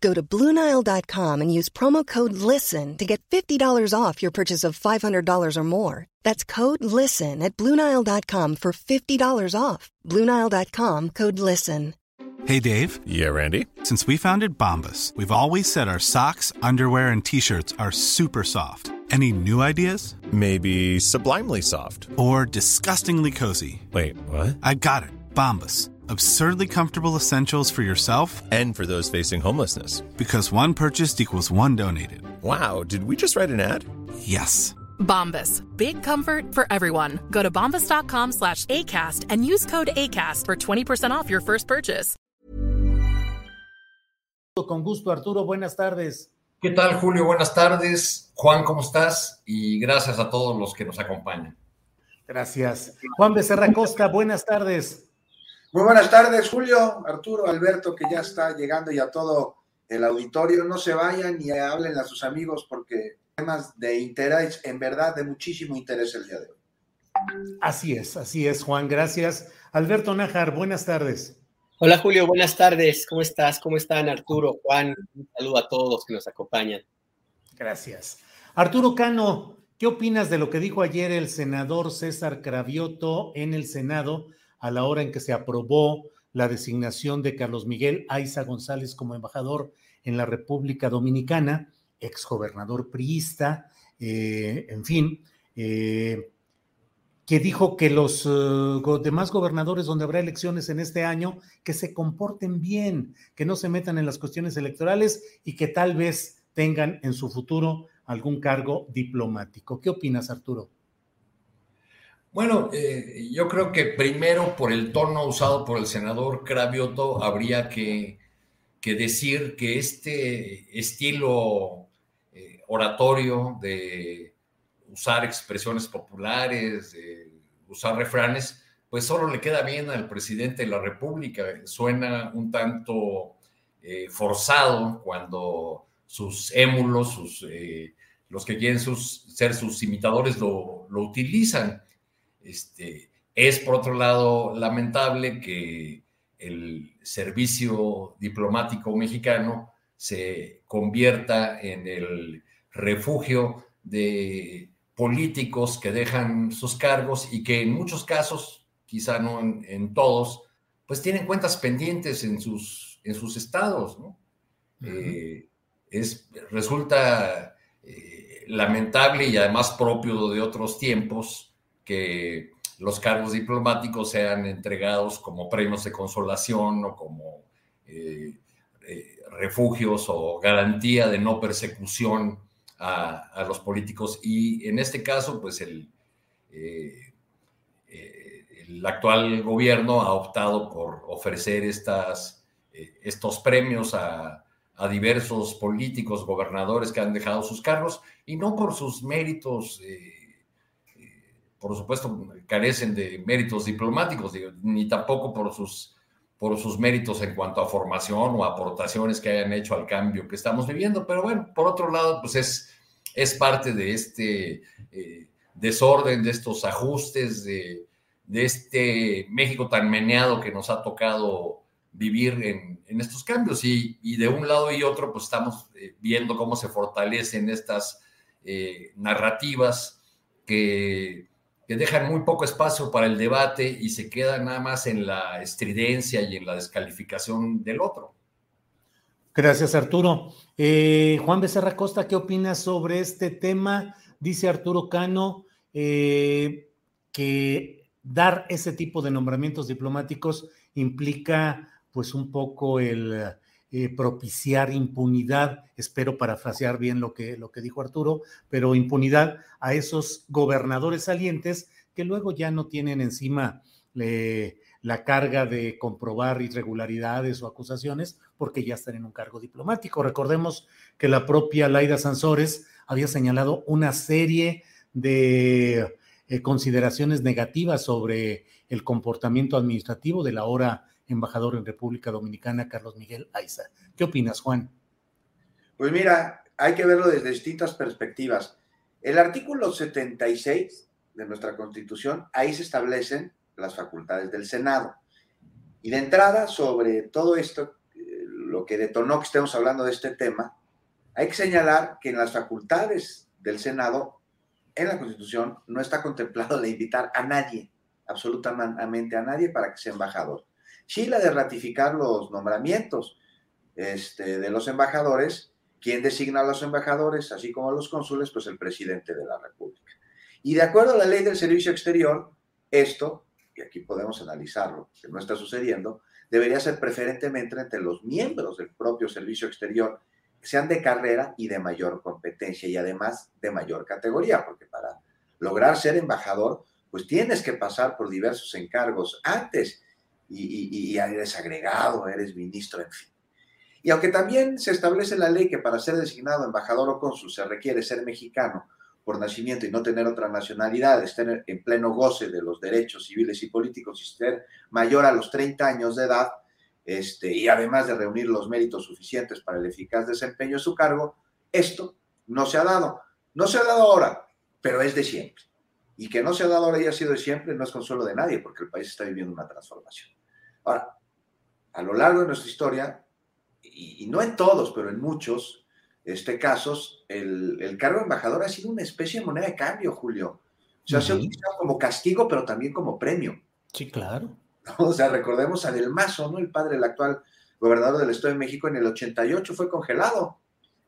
Go to Bluenile.com and use promo code LISTEN to get $50 off your purchase of $500 or more. That's code LISTEN at Bluenile.com for $50 off. Bluenile.com code LISTEN. Hey, Dave. Yeah, Randy. Since we founded Bombus, we've always said our socks, underwear, and t shirts are super soft. Any new ideas? Maybe sublimely soft. Or disgustingly cozy. Wait, what? I got it. Bombus Absurdly comfortable essentials for yourself and for those facing homelessness. Because one purchased equals one donated. Wow, did we just write an ad? Yes. Bombas. Big comfort for everyone. Go to bombas.com slash ACAST and use code ACAST for 20% off your first purchase. Con gusto, Arturo. Buenas tardes. ¿Qué tal, Julio? Buenas tardes. Juan, ¿cómo estás? Y gracias a todos los que nos acompañan. Gracias. Juan Becerra Costa, buenas tardes. Muy buenas tardes, Julio, Arturo, Alberto, que ya está llegando y a todo el auditorio. No se vayan y hablen a sus amigos porque temas de interés, en verdad, de muchísimo interés el día de hoy. Así es, así es, Juan. Gracias. Alberto Nájar, buenas tardes. Hola, Julio, buenas tardes. ¿Cómo estás? ¿Cómo están, Arturo, Juan? Un saludo a todos que nos acompañan. Gracias. Arturo Cano, ¿qué opinas de lo que dijo ayer el senador César Cravioto en el Senado? A la hora en que se aprobó la designación de Carlos Miguel Aiza González como embajador en la República Dominicana, exgobernador priista, eh, en fin, eh, que dijo que los eh, demás gobernadores donde habrá elecciones en este año, que se comporten bien, que no se metan en las cuestiones electorales y que tal vez tengan en su futuro algún cargo diplomático. ¿Qué opinas, Arturo? Bueno, eh, yo creo que primero por el tono usado por el senador Cravioto habría que, decir que este estilo eh, oratorio de usar expresiones populares, de usar refranes, pues solo le queda bien al presidente de la República. Suena un tanto eh, forzado cuando sus émulos, sus, los que quieren ser sus imitadores lo utilizan. Este, es, por otro lado, lamentable que el servicio diplomático mexicano se convierta en el refugio de políticos que dejan sus cargos y que en muchos casos, quizá no en, todos, pues tienen cuentas pendientes en sus, en sus estados. Eh, es, resulta eh, lamentable y además propio de otros tiempos que los cargos diplomáticos sean entregados como premios de consolación o como eh, eh, refugios o garantía de no persecución a, los políticos. Y en este caso, pues el, eh, el actual gobierno ha optado por ofrecer estas, estos premios a, a diversos políticos, gobernadores que han dejado sus cargos y no por sus méritos por supuesto, carecen de méritos diplomáticos, ni tampoco por sus, por sus méritos en cuanto a formación o aportaciones que hayan hecho al cambio que estamos viviendo. Pero bueno, por otro lado, pues es, es parte de este eh, desorden, de estos ajustes, de, este México tan meneado que nos ha tocado vivir en, estos cambios. Y, de un lado y otro, pues estamos eh, viendo cómo se fortalecen estas eh, narrativas que que dejan muy poco espacio para el debate y se quedan nada más en la estridencia y en la descalificación del otro. Gracias, Arturo. Eh, Juan Becerra Costa, ¿qué opinas sobre este tema? Dice Arturo Cano eh, que dar ese tipo de nombramientos diplomáticos implica pues un poco el eh, propiciar impunidad, espero parafrasear bien lo que, lo que dijo Arturo, pero impunidad a esos gobernadores salientes que luego ya no tienen encima la carga de comprobar irregularidades o acusaciones porque ya están en un cargo diplomático. Recordemos que la propia Laida Sansores había señalado una serie de eh, consideraciones negativas sobre el comportamiento administrativo del ahora embajador en República Dominicana, Carlos Miguel Aiza. ¿Qué opinas, Juan? Pues mira, hay que verlo desde distintas perspectivas. El artículo 76 de nuestra Constitución, ahí se establecen las facultades del Senado. Y de entrada, sobre todo esto, eh, lo que detonó que estemos hablando de este tema, hay que señalar que en las facultades del Senado, en la Constitución, no está contemplado de invitar a nadie, absolutamente a nadie, para que sea embajador. Sí la de ratificar los nombramientos este, de los embajadores, quien designa a los embajadores, así como a los cónsules, pues el presidente de la República. Y de acuerdo a la ley del servicio exterior, esto y aquí podemos analizarlo, que no está sucediendo, debería ser preferentemente entre los miembros del propio servicio exterior, que sean de carrera y de mayor competencia y además de mayor categoría, porque para lograr ser embajador, pues tienes que pasar por diversos encargos antes y, eres agregado, eres ministro, en fin. Y aunque también se establece la ley que para ser designado embajador o cónsul se requiere ser mexicano, por nacimiento y no tener otra nacionalidad, estar en pleno goce de los derechos civiles y políticos y ser mayor a los 30 años de edad, este, y además de reunir los méritos suficientes para el eficaz desempeño de su cargo, esto no se ha dado. No se ha dado ahora, pero es de siempre. Y que no se ha dado ahora y ha sido de siempre no es consuelo de nadie, porque el país está viviendo una transformación. Ahora, a lo largo de nuestra historia, y, y no en todos, pero en muchos, este, casos, el, cargo de embajador ha sido una especie de moneda de cambio, Julio. O sea, se ha utilizado como castigo, pero también como premio. Sí, claro. O sea, recordemos a Del Mazo, ¿no? El padre del actual gobernador del Estado de México en el 88 fue congelado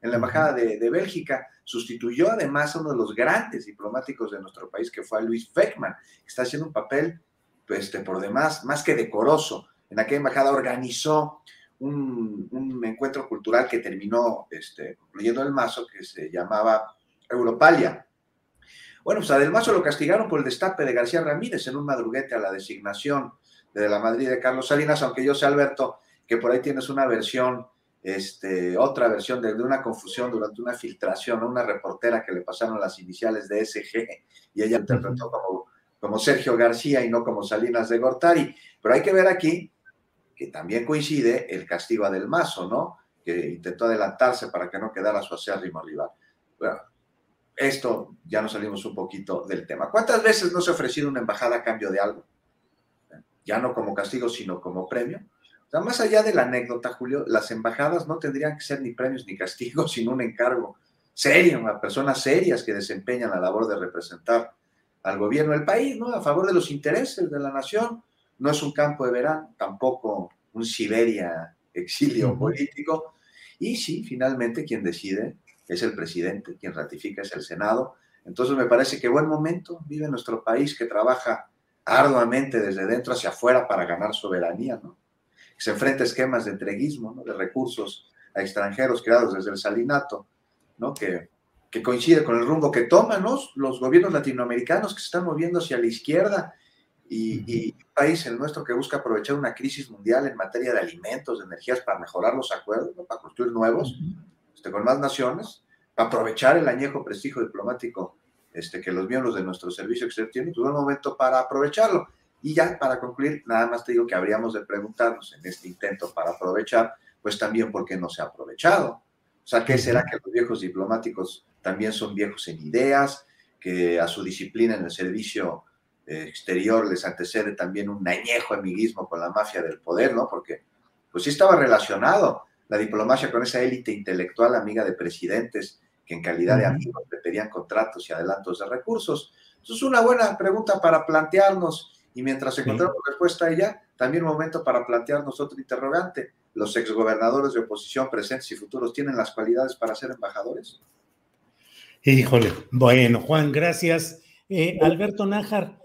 en la embajada de, Bélgica. Sustituyó además a uno de los grandes diplomáticos de nuestro país, que fue a Luis Feckman, que está haciendo un papel, este, por demás, más que decoroso. En aquella embajada organizó un, encuentro cultural que terminó este, concluyendo el mazo que se llamaba Europalia. Bueno, pues a Del Mazo lo castigaron por el destape de García Ramírez en un madruguete a la designación de la Madrid de Carlos Salinas, aunque yo sé, Alberto, que por ahí tienes una versión, este, otra versión de, una confusión durante una filtración a una reportera que le pasaron las iniciales de SG y ella interpretó como, como Sergio García y no como Salinas de Gortari. Pero hay que ver aquí también coincide el castigo a Del Mazo, ¿no? Que intentó adelantarse para que no quedara su acérrimo rival. Bueno, esto ya nos salimos un poquito del tema. ¿Cuántas veces no se ha ofrecido una embajada a cambio de algo? Ya no como castigo, sino como premio. O sea, más allá de la anécdota, Julio, las embajadas no tendrían que ser ni premios ni castigos, sino un encargo serio, a personas serias que desempeñan la labor de representar al gobierno del país, ¿no? A favor de los intereses de la nación no es un campo de verano, tampoco un Siberia exilio político. Y sí, finalmente quien decide es el presidente, quien ratifica es el Senado. Entonces me parece que buen momento vive nuestro país que trabaja arduamente desde dentro hacia afuera para ganar soberanía, ¿no? Se enfrenta a esquemas de entreguismo, ¿no? de recursos a extranjeros creados desde el salinato, ¿no? Que, que coincide con el rumbo que toman los gobiernos latinoamericanos que se están moviendo hacia la izquierda y, un país, el nuestro, que busca aprovechar una crisis mundial en materia de alimentos, de energías, para mejorar los acuerdos, para construir nuevos, este, con más naciones, para aprovechar el añejo prestigio diplomático este, que los miembros de nuestro servicio exterior tienen, tuvo un momento para aprovecharlo. Y ya para concluir, nada más te digo que habríamos de preguntarnos en este intento para aprovechar, pues también por qué no se ha aprovechado. O sea, ¿qué será que los viejos diplomáticos también son viejos en ideas, que a su disciplina en el servicio exterior les antecede también un añejo amiguismo con la mafia del poder, ¿no? Porque pues sí estaba relacionado la diplomacia con esa élite intelectual amiga de presidentes que en calidad de amigos le pedían contratos y adelantos de recursos. Eso es una buena pregunta para plantearnos y mientras encontramos respuesta a ella, también un momento para plantearnos otro interrogante. ¿Los exgobernadores de oposición presentes y futuros tienen las cualidades para ser embajadores? Híjole, bueno, Juan, gracias. Eh, Alberto Nájar,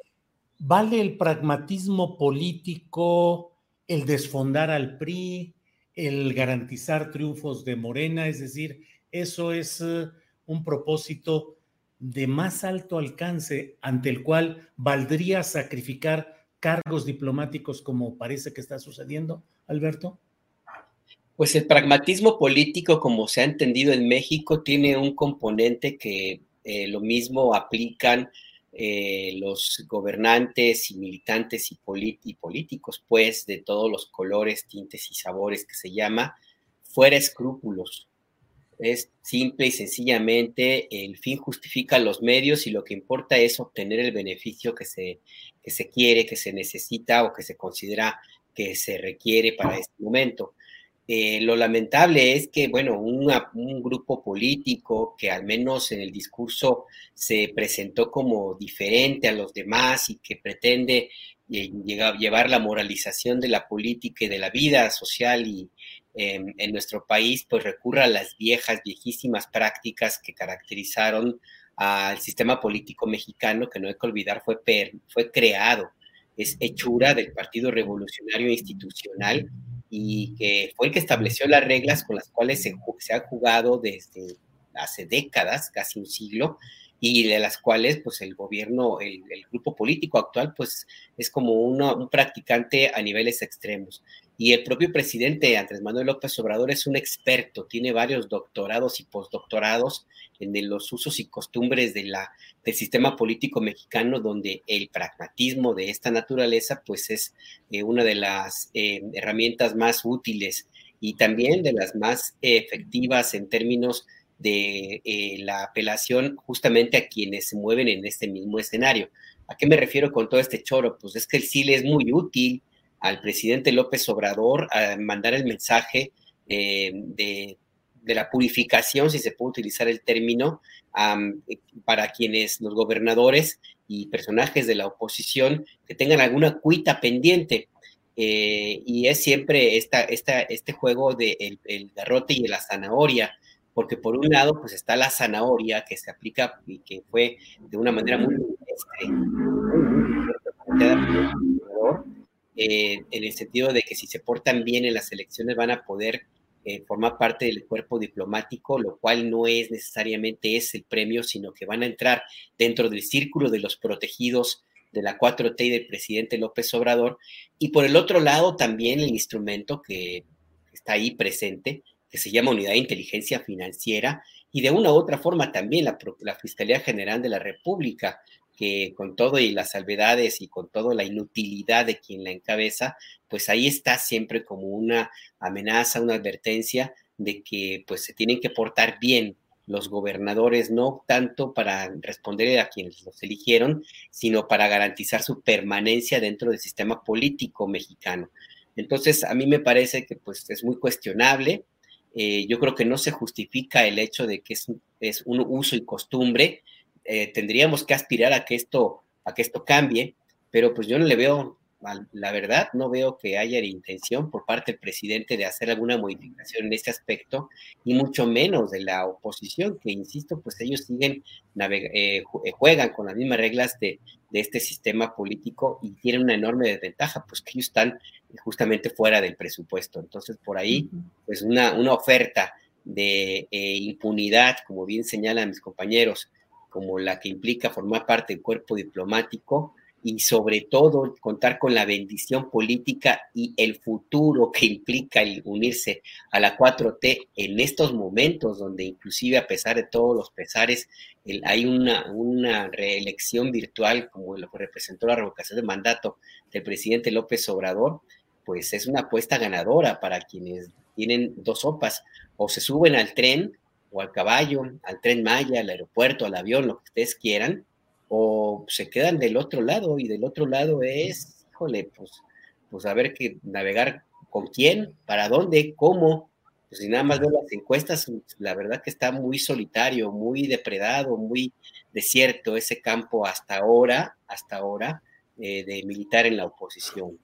¿Vale el pragmatismo político, el desfondar al PRI, el garantizar triunfos de Morena? Es decir, eso es eh, un propósito de más alto alcance ante el cual valdría sacrificar cargos diplomáticos como parece que está sucediendo, Alberto? Pues el pragmatismo político, como se ha entendido en México, tiene un componente que eh, lo mismo aplican eh, los gobernantes y militantes y, políticos, pues, de todos los colores, tintes y sabores que se llama, fuera escrúpulos. Es simple y sencillamente el fin justifica los medios y lo que importa es obtener el beneficio que se, que se quiere, que se necesita o que se considera que se requiere para este momento. Eh, lo lamentable es que, bueno, un grupo político que al menos en el discurso se presentó como diferente a los demás y que pretende eh, llevar la moralización de la política y de la vida social y em, en nuestro país, pues recurra a las viejas, viejísimas prácticas que caracterizaron al sistema político mexicano, que no hay que olvidar fue, fue creado, es hechura del Partido Revolucionario Institucional y que fue el que estableció las reglas con las cuales se, ha jugado desde hace décadas, casi un siglo, y de las cuales pues el gobierno, el, grupo político actual pues es como un practicante a niveles extremos. Y el propio presidente Andrés Manuel López Obrador es un experto, tiene varios doctorados y postdoctorados en los usos y costumbres del sistema político mexicano, donde el pragmatismo de esta naturaleza pues es eh, una de las eh, herramientas más útiles y también de las más efectivas en términos de eh, la apelación justamente a quienes se mueven en este mismo escenario. ¿A qué me refiero con todo este choro? Pues es que el CIL es muy útil al presidente López Obrador a mandar el mensaje eh, de, la purificación, si se puede utilizar el término, para quienes los gobernadores y personajes de la oposición que tengan alguna cuita pendiente. Eh, y es siempre esta, esta, este juego de el garrote y la zanahoria porque por un lado pues está la zanahoria que se aplica y que fue de una manera muy eh, en el sentido de que si se portan bien en las elecciones van a poder eh, formar parte del cuerpo diplomático, lo cual no es necesariamente es el premio, sino que van a entrar dentro del círculo de los protegidos de la 4T y del presidente López Obrador. Y por el otro lado también el instrumento que está ahí presente, que se llama Unidad de Inteligencia Financiera, y de una u otra forma también la, la Fiscalía General de la República, que con todo y las salvedades y con toda la inutilidad de quien la encabeza, pues ahí está siempre como una amenaza, una advertencia de que pues se tienen que portar bien los gobernadores, no tanto para responder a quienes los eligieron, sino para garantizar su permanencia dentro del sistema político mexicano. Entonces, a mí me parece que pues es muy cuestionable, eh, yo creo que no se justifica el hecho de que es un uso y costumbre. Eh, tendríamos que aspirar a que esto, a que esto cambie, pero pues yo no le veo, la verdad, no veo que haya intención por parte del presidente de hacer alguna modificación en este aspecto, y mucho menos de la oposición, que insisto, pues ellos siguen, eh, juegan con las mismas reglas de, de este sistema político y tienen una enorme desventaja, pues que ellos están justamente fuera del presupuesto. Entonces, por ahí, pues una, una oferta de eh, impunidad, como bien señalan mis compañeros, como la que implica formar parte del cuerpo diplomático, y sobre todo contar con la bendición política y el futuro que implica el unirse a la 4T en estos momentos donde inclusive a pesar de todos los pesares hay una, una reelección virtual como lo que representó la revocación de mandato del presidente López Obrador, pues es una apuesta ganadora para quienes tienen dos sopas, o se suben al tren o al caballo, al tren Maya, al aeropuerto, al avión, lo que ustedes quieran, o se quedan del otro lado y del otro lado es, híjole, pues, pues a ver que navegar con quién, para dónde, cómo. Pues si nada más veo las encuestas, la verdad que está muy solitario, muy depredado, muy desierto ese campo hasta ahora, hasta ahora, eh, de militar en la oposición,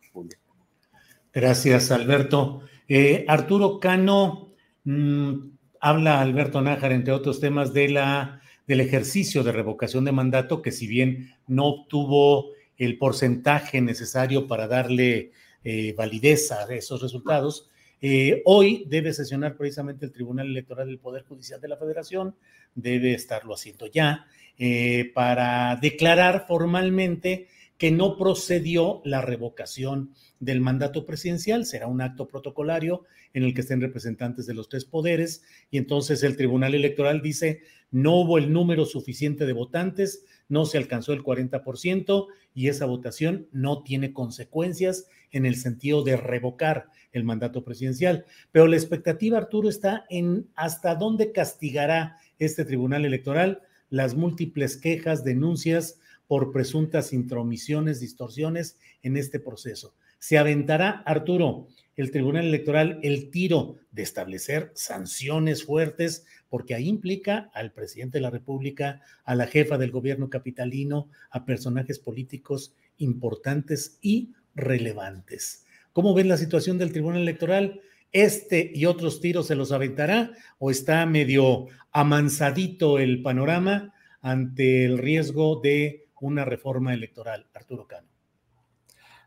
Gracias, Alberto. Eh, Arturo Cano, mm, habla Alberto Nájar, entre otros temas, de la del ejercicio de revocación de mandato, que si bien no obtuvo el porcentaje necesario para darle eh, validez a esos resultados, eh, hoy debe sesionar precisamente el Tribunal Electoral del Poder Judicial de la Federación, debe estarlo haciendo ya, eh, para declarar formalmente que no procedió la revocación del mandato presidencial. Será un acto protocolario en el que estén representantes de los tres poderes y entonces el Tribunal Electoral dice no hubo el número suficiente de votantes, no se alcanzó el 40% y esa votación no tiene consecuencias en el sentido de revocar el mandato presidencial. Pero la expectativa, Arturo, está en hasta dónde castigará este Tribunal Electoral las múltiples quejas, denuncias por presuntas intromisiones, distorsiones en este proceso. Se aventará, Arturo, el Tribunal Electoral el tiro de establecer sanciones fuertes, porque ahí implica al presidente de la República, a la jefa del gobierno capitalino, a personajes políticos importantes y relevantes. ¿Cómo ven la situación del Tribunal Electoral? ¿Este y otros tiros se los aventará o está medio amansadito el panorama ante el riesgo de una reforma electoral? Arturo Cano.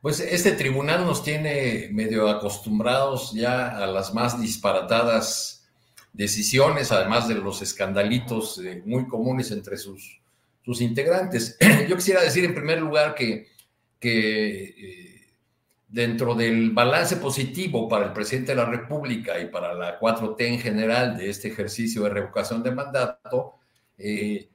Pues este tribunal nos tiene medio acostumbrados ya a las más disparatadas decisiones, además de los escandalitos eh, muy comunes entre sus, sus integrantes. Yo quisiera decir en primer lugar que, que eh, dentro del balance positivo para el presidente de la República y para la 4T en general de este ejercicio de revocación de mandato, eh,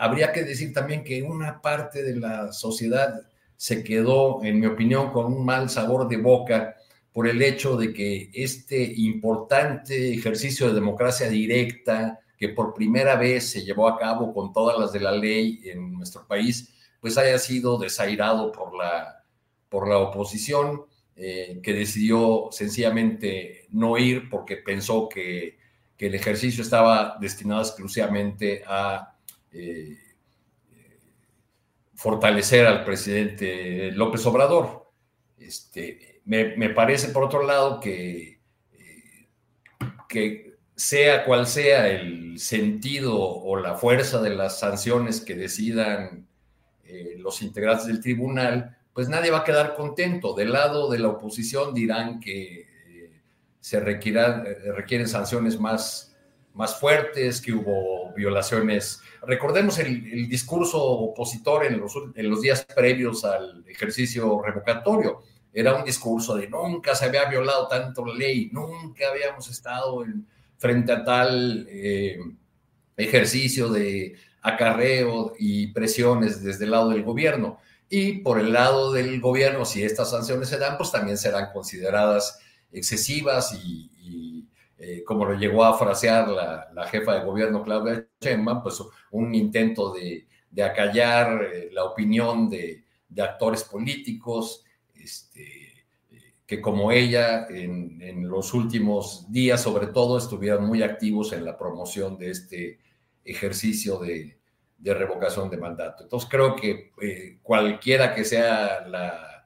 habría que decir también que una parte de la sociedad se quedó, en mi opinión, con un mal sabor de boca por el hecho de que este importante ejercicio de democracia directa, que por primera vez se llevó a cabo con todas las de la ley en nuestro país, pues haya sido desairado por la, por la oposición, eh, que decidió sencillamente no ir porque pensó que, que el ejercicio estaba destinado exclusivamente a... Eh, fortalecer al presidente López Obrador. Este, me, parece, por otro lado, que, eh, que sea cual sea el sentido o la fuerza de las sanciones que decidan eh, los integrantes del tribunal, pues nadie va a quedar contento. Del lado de la oposición dirán que eh, se requieren sanciones más, más fuertes, que hubo violaciones Recordemos el, discurso opositor en los, días previos al ejercicio revocatorio. Era un discurso de nunca se había violado tanto la ley, nunca habíamos estado en, frente a tal eh, ejercicio de acarreo y presiones desde el lado del gobierno. Y por el lado del gobierno, si estas sanciones se dan, pues también serán consideradas excesivas y, eh, como lo llegó a frasear la, jefa de gobierno Claudia Sheinbaum, pues un intento de, acallar eh, la opinión de, actores políticos, este, que como ella en, los últimos días sobre todo estuvieron muy activos en la promoción de este ejercicio de, revocación de mandato. Entonces creo que eh, cualquiera que sea la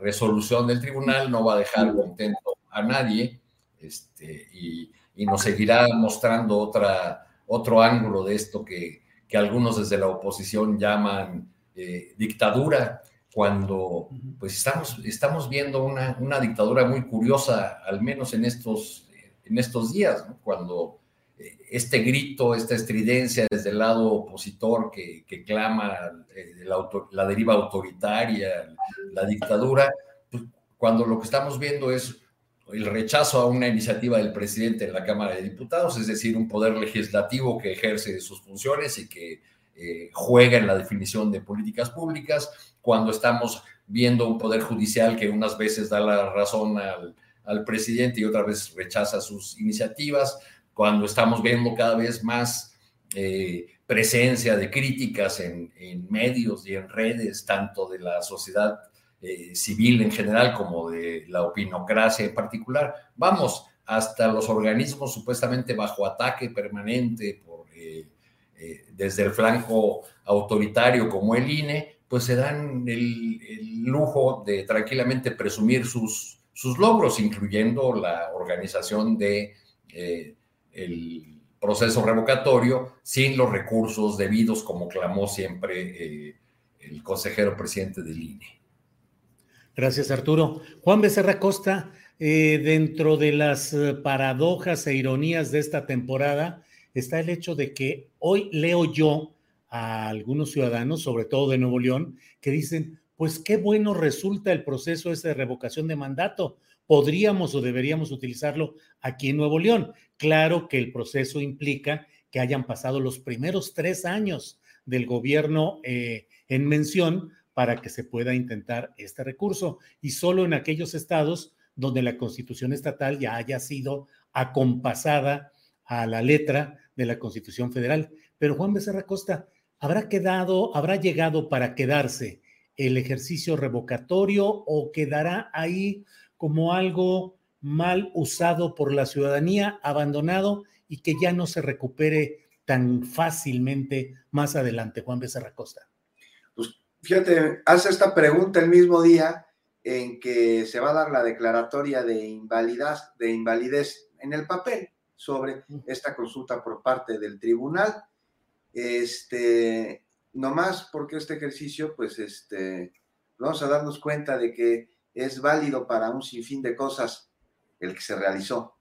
resolución del tribunal no va a dejar contento a nadie este, y, nos seguirá mostrando otra, otro ángulo de esto que, que algunos desde la oposición llaman eh, dictadura, cuando pues estamos, estamos viendo una, una, dictadura muy curiosa, al menos en estos, en estos días, cuando eh, este grito, esta estridencia desde el lado opositor que, que clama eh, la, la, deriva autoritaria, la dictadura, pues, cuando lo que estamos viendo es el rechazo a una iniciativa del presidente en la Cámara de Diputados, es decir, un poder legislativo que ejerce sus funciones y que eh, juega en la definición de políticas públicas, cuando estamos viendo un poder judicial que unas veces da la razón al, presidente y otras veces rechaza sus iniciativas, cuando estamos viendo cada vez más eh, presencia de críticas en, en medios y en redes, tanto de la sociedad eh, civil en general como de la opinocracia en particular. Vamos, hasta los organismos supuestamente bajo ataque permanente eh, eh, desde el flanco autoritario como el INE, pues se dan el, lujo de tranquilamente presumir sus, sus logros, incluyendo la organización de el proceso revocatorio sin los recursos debidos, como clamó siempre el consejero presidente del INE. Gracias, Arturo. Juan Becerra Costa, eh, dentro de las eh, paradojas e ironías de esta temporada está el hecho de que hoy leo yo a algunos ciudadanos, sobre todo de Nuevo León, que dicen, pues qué bueno resulta el proceso ese de revocación de mandato. Podríamos o deberíamos utilizarlo aquí en Nuevo León. Claro que el proceso implica que hayan pasado los primeros tres años del gobierno eh, en mención para que se pueda intentar este recurso y solo en aquellos estados donde la constitución estatal ya haya sido acompasada a la letra de la constitución federal. Pero Juan Becerra Costa, ¿habrá quedado, habrá llegado para quedarse el ejercicio revocatorio o quedará ahí como algo mal usado por la ciudadanía, abandonado y que ya no se recupere tan fácilmente más adelante, Juan Becerra Costa? Fíjate, hace esta pregunta el mismo día en que se va a dar la declaratoria de invalidez, de invalidez en el papel sobre esta consulta por parte del tribunal. Este, más porque este ejercicio, pues, este, vamos a darnos cuenta de que es válido para un sinfín de cosas el que se realizó,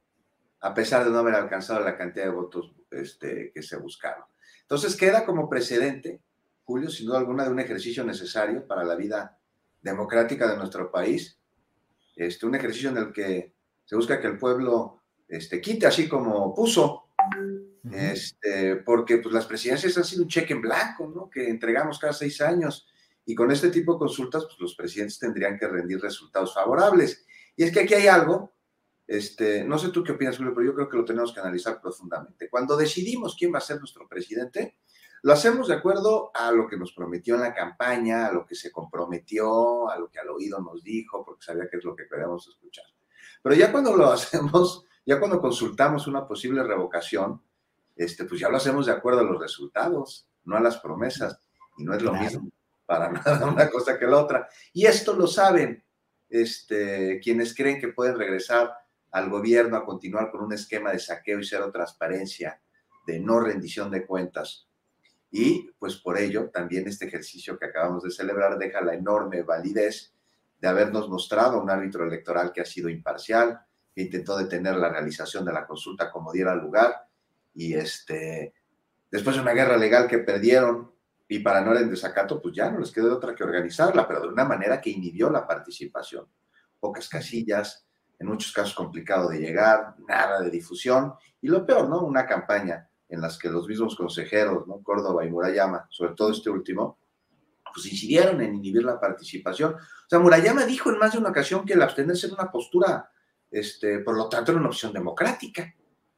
a pesar de no haber alcanzado la cantidad de votos este, que se buscaron. Entonces queda como precedente, Julio, sin duda alguna, de un ejercicio necesario para la vida democrática de nuestro país, este, un ejercicio en el que se busca que el pueblo este, quite así como puso este, porque pues, las presidencias han sido un cheque en blanco, ¿no? Que entregamos cada seis años. Y con este tipo de consultas, pues los presidentes tendrían que rendir resultados favorables. Y es que aquí hay algo, este, no sé tú qué opinas, Julio, pero yo creo que lo tenemos que analizar profundamente. Cuando decidimos quién va a ser nuestro presidente, lo hacemos de acuerdo a lo que nos prometió en la campaña, a lo que se comprometió, a lo que al oído nos dijo, porque sabía que es lo que queríamos escuchar. Pero ya cuando lo hacemos, ya cuando consultamos una posible revocación, este, pues ya lo hacemos de acuerdo a los resultados, no a las promesas. Y no es lo mismo para nada una cosa que la otra. Y esto lo saben este, quienes creen que pueden regresar al gobierno a continuar con un esquema de saqueo y cero transparencia, de no rendición de cuentas. Y pues por ello también este ejercicio que acabamos de celebrar deja la enorme validez de habernos mostrado un árbitro electoral que ha sido imparcial, que intentó detener la realización de la consulta como diera lugar y este, después de una guerra legal que perdieron y para no en desacato, pues ya no les quedó otra que organizarla, pero de una manera que inhibió la participación. Pocas casillas, en muchos casos complicado de llegar, nada de difusión y lo peor, ¿no? Una campaña en las que los mismos consejeros, ¿no? Córdoba y Murayama, sobre todo este último, pues incidieron en inhibir la participación. O sea, Murayama dijo en más de una ocasión que el abstenerse era una postura, este, por lo tanto, era una opción democrática.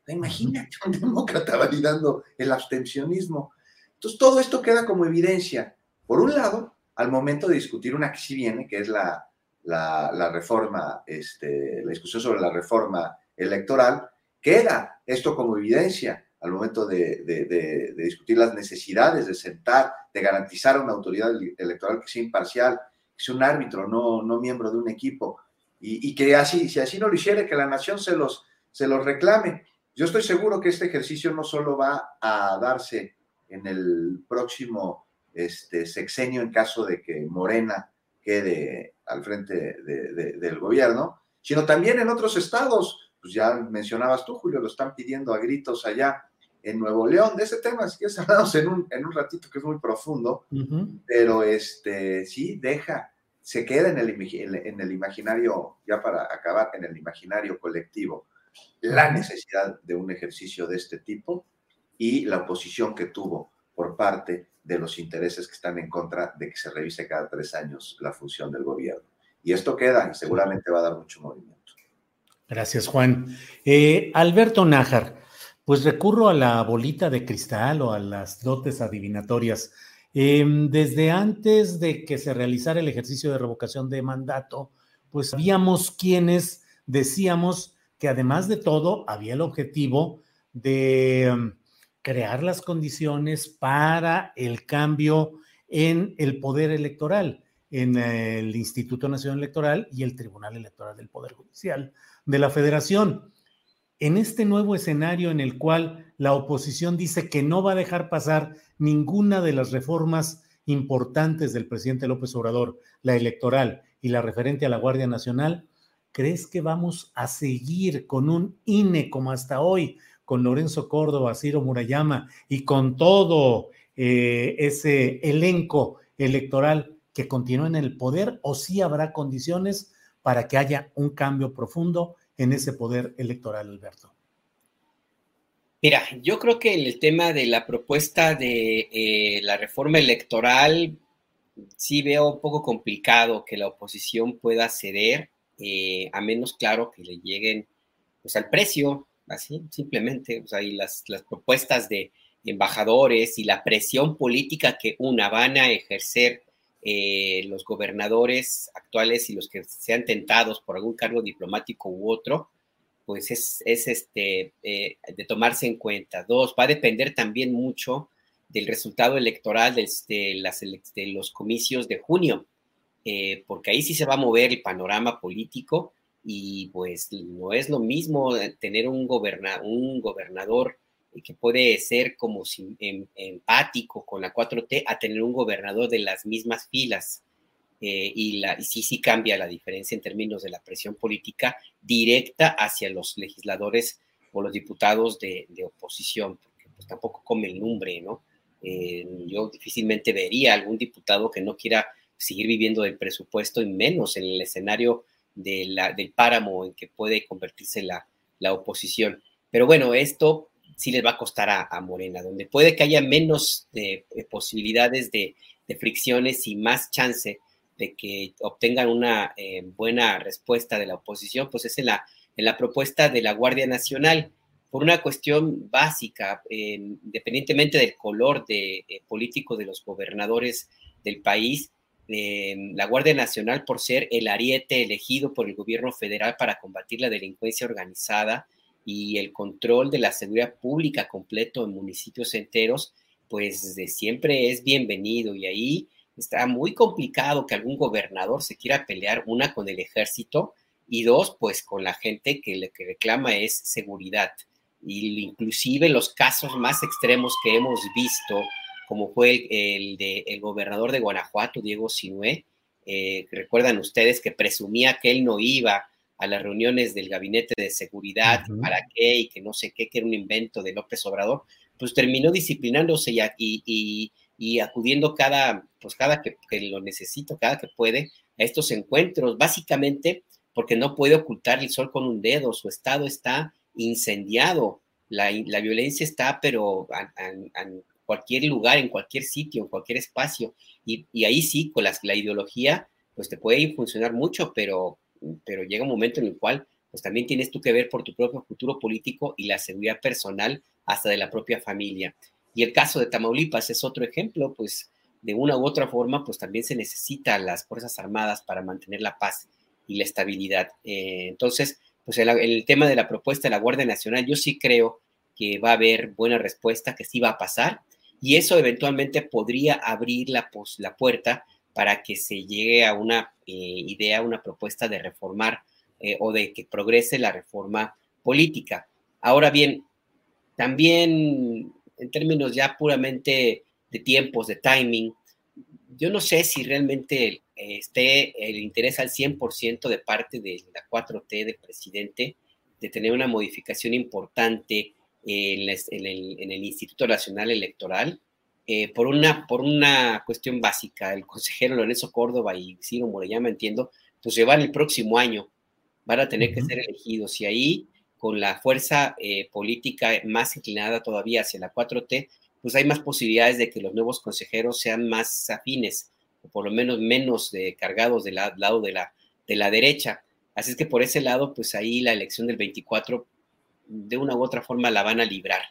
Imagínate un demócrata validando el abstencionismo. Entonces, todo esto queda como evidencia. Por un lado, al momento de discutir una que sí viene, que es la, la, reforma, este, la discusión sobre la reforma electoral, queda esto como evidencia al momento de, de, discutir las necesidades de sentar, de garantizar una autoridad electoral que sea imparcial, que sea un árbitro, no, no miembro de un equipo, y, que así, si así no lo hiciera, que la nación se los, se los reclame. Yo estoy seguro que este ejercicio no solo va a darse en el próximo este, sexenio en caso de que Morena quede al frente del gobierno, sino también en otros estados. Pues ya mencionabas tú, Julio, lo están pidiendo a gritos allá en Nuevo León. De ese tema, si quieres hablamos en un, en un ratito que es muy profundo, pero este, sí, deja, se queda en el, en el imaginario, ya para acabar, en el imaginario colectivo la necesidad de un ejercicio de este tipo y la oposición que tuvo por parte de los intereses que están en contra de que se revise cada tres años la función del gobierno. Y esto queda y seguramente va a dar mucho movimiento. Gracias, Juan. Eh, Alberto Nájar, pues recurro a la bolita de cristal o a las dotes adivinatorias. Em, desde antes de que se realizara el ejercicio de revocación de mandato, pues sabíamos quienes decíamos que además de todo había el objetivo de mm, crear las condiciones para el cambio en el poder electoral, en el Instituto Nacional Electoral y el Tribunal Electoral del Poder Judicial de la Federación. En este nuevo escenario en el cual la oposición dice que no va a dejar pasar ninguna de las reformas importantes del presidente López Obrador, la electoral y la referente a la Guardia Nacional, ¿crees que vamos a seguir con un INE como hasta hoy, con Lorenzo Córdoba, Ciro Murayama y con todo eh, ese elenco electoral que continúe en el poder o si habrá condiciones para que haya un cambio profundo en ese poder electoral, Alberto? Mira, yo creo que el tema de la propuesta de eh, la reforma electoral sí veo un poco complicado que la oposición pueda ceder, eh, a menos claro que le lleguen pues, al precio, así simplemente, o las, las propuestas de embajadores y la presión política que una van a ejercer eh, los gobernadores actuales y los que sean tentados por algún cargo diplomático u otro, pues es, este, eh, de tomarse en cuenta. Dos, va a depender también mucho del resultado electoral de, los comicios de junio, eh, porque ahí sí se va a mover el panorama político y pues no es lo mismo tener un gobernador que puede ser como em, empático con la 4T a tener un gobernador de las mismas filas. Eh, y, la, y sí, sí cambia la diferencia en términos de la presión política directa hacia los legisladores o los diputados de, oposición, porque pues tampoco come el nombre, ¿no? Eh, yo difícilmente vería algún diputado que no quiera seguir viviendo del presupuesto y menos en el escenario de la, del páramo en que puede convertirse la, la oposición. Pero bueno, esto sí les va a costar a, Morena, donde puede que haya menos de, posibilidades de, fricciones y más chance de que obtengan una eh, buena respuesta de la oposición, pues es en la, en la propuesta de la Guardia Nacional, por una cuestión básica, independientemente del color de, eh, político de los gobernadores del país, la Guardia Nacional, por ser el ariete elegido por el gobierno federal para combatir la delincuencia organizada, y el control de la seguridad pública completo en municipios enteros, pues de siempre es bienvenido y ahí está muy complicado que algún gobernador se quiera pelear, una con el ejército y dos, pues con la gente que lo que reclama es seguridad. Y inclusive los casos más extremos que hemos visto, como fue el, de, el gobernador de Guanajuato, Diego Sinué, eh, recuerdan ustedes que presumía que él no iba a las reuniones del gabinete de seguridad, para qué y que no sé qué, que era un invento de López Obrador, pues terminó disciplinándose y, y, acudiendo cada, pues cada que, lo necesito, cada que puede, a estos encuentros, básicamente porque no puede ocultar el sol con un dedo, su estado está incendiado, la, la violencia está, pero en cualquier lugar, en cualquier sitio, en cualquier espacio, y, y ahí sí, con la ideología, pues te puede funcionar mucho, pero pero llega un momento en el cual pues también tienes tú que ver por tu propio futuro político y la seguridad personal hasta de la propia familia. Y el caso de Tamaulipas es otro ejemplo, pues de una u otra forma, pues también se necesita las Fuerzas Armadas para mantener la paz y la estabilidad. Eh, entonces, pues el, tema de la propuesta de la Guardia Nacional, yo sí creo que va a haber buena respuesta, que sí va a pasar, y eso eventualmente podría abrir la puerta para que se llegue a una eh, idea, una propuesta de reformar eh, o de que progrese la reforma política. Ahora bien, también en términos ya puramente de tiempos, de timing, yo no sé si realmente esté el interés al 100% de parte de la 4T del presidente de tener una modificación importante en, el, Instituto Nacional Electoral. Eh, por, una, por una cuestión básica, el consejero Lorenzo Córdoba y Ciro Morellama, entiendo, pues se van el próximo año, van a tener que ser elegidos y ahí con la fuerza eh, política más inclinada todavía hacia la 4T, pues hay más posibilidades de que los nuevos consejeros sean más afines, o por lo menos menos cargados del lado de la, de la derecha. Así es que por ese lado, pues ahí la elección del 24, de una u otra forma, la van a librar.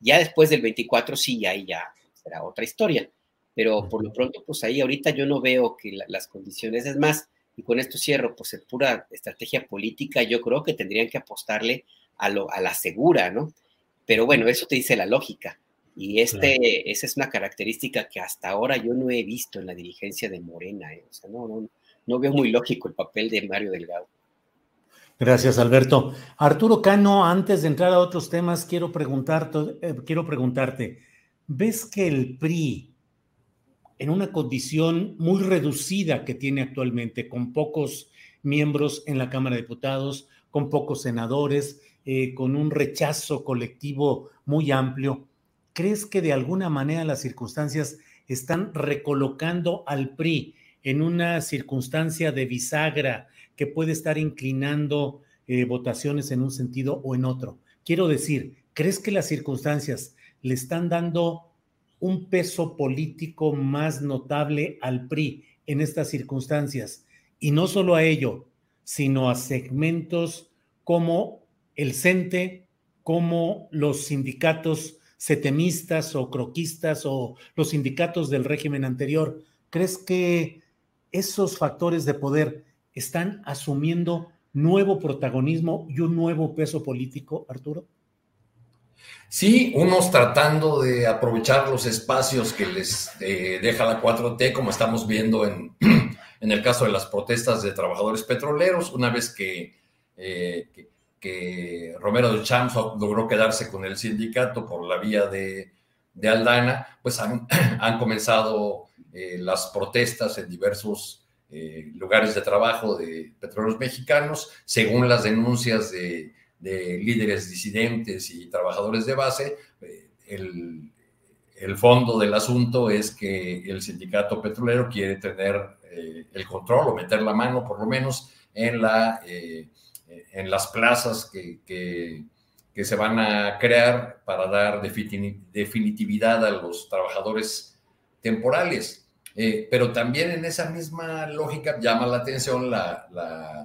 Ya después del 24, sí, ahí ya será otra historia. Pero por lo pronto, pues ahí ahorita yo no veo que las condiciones, es más, y con esto cierro, pues es pura estrategia política, yo creo que tendrían que apostarle a, lo, a la segura, ¿no? Pero bueno, eso te dice la lógica. Y este, esa es una característica que hasta ahora yo no he visto en la dirigencia de Morena. ¿eh? O sea, no, no, no veo muy lógico el papel de Mario Delgado. Gracias, Alberto. Arturo Cano, antes de entrar a otros temas, quiero, preguntarte, eh, quiero preguntarte, ves que el PRI, en una condición muy reducida que tiene actualmente, con pocos miembros en la Cámara de Diputados, con pocos senadores, eh, con un rechazo colectivo muy amplio, ¿crees que de alguna manera las circunstancias están recolocando al PRI en una circunstancia de bisagra que puede estar inclinando eh, votaciones en un sentido o en otro? Quiero decir, ¿crees que las circunstancias le están dando un peso político más notable al PRI en estas circunstancias? Y no solo a ello, sino a segmentos como el CENTE, como los sindicatos setemistas o croquistas o los sindicatos del régimen anterior. ¿Crees que esos factores de poder están asumiendo nuevo protagonismo y un nuevo peso político, Arturo? Sí, unos tratando de aprovechar los espacios que les eh, deja la 4T, como estamos viendo en, en, el caso de las protestas de trabajadores petroleros, una vez que, eh, que, Romero de Champs logró quedarse con el sindicato por la vía de, de Aldana, pues han, han comenzado eh, las protestas en diversos lugares de trabajo de petróleos mexicanos, según las denuncias de de líderes disidentes y trabajadores de base, eh, el, fondo del asunto es que el sindicato petrolero quiere tener eh, el control o meter la mano por lo menos en, la, eh, en las plazas que, que, se van a crear para dar definitividad a los trabajadores temporales. pero también en esa misma lógica llama la atención la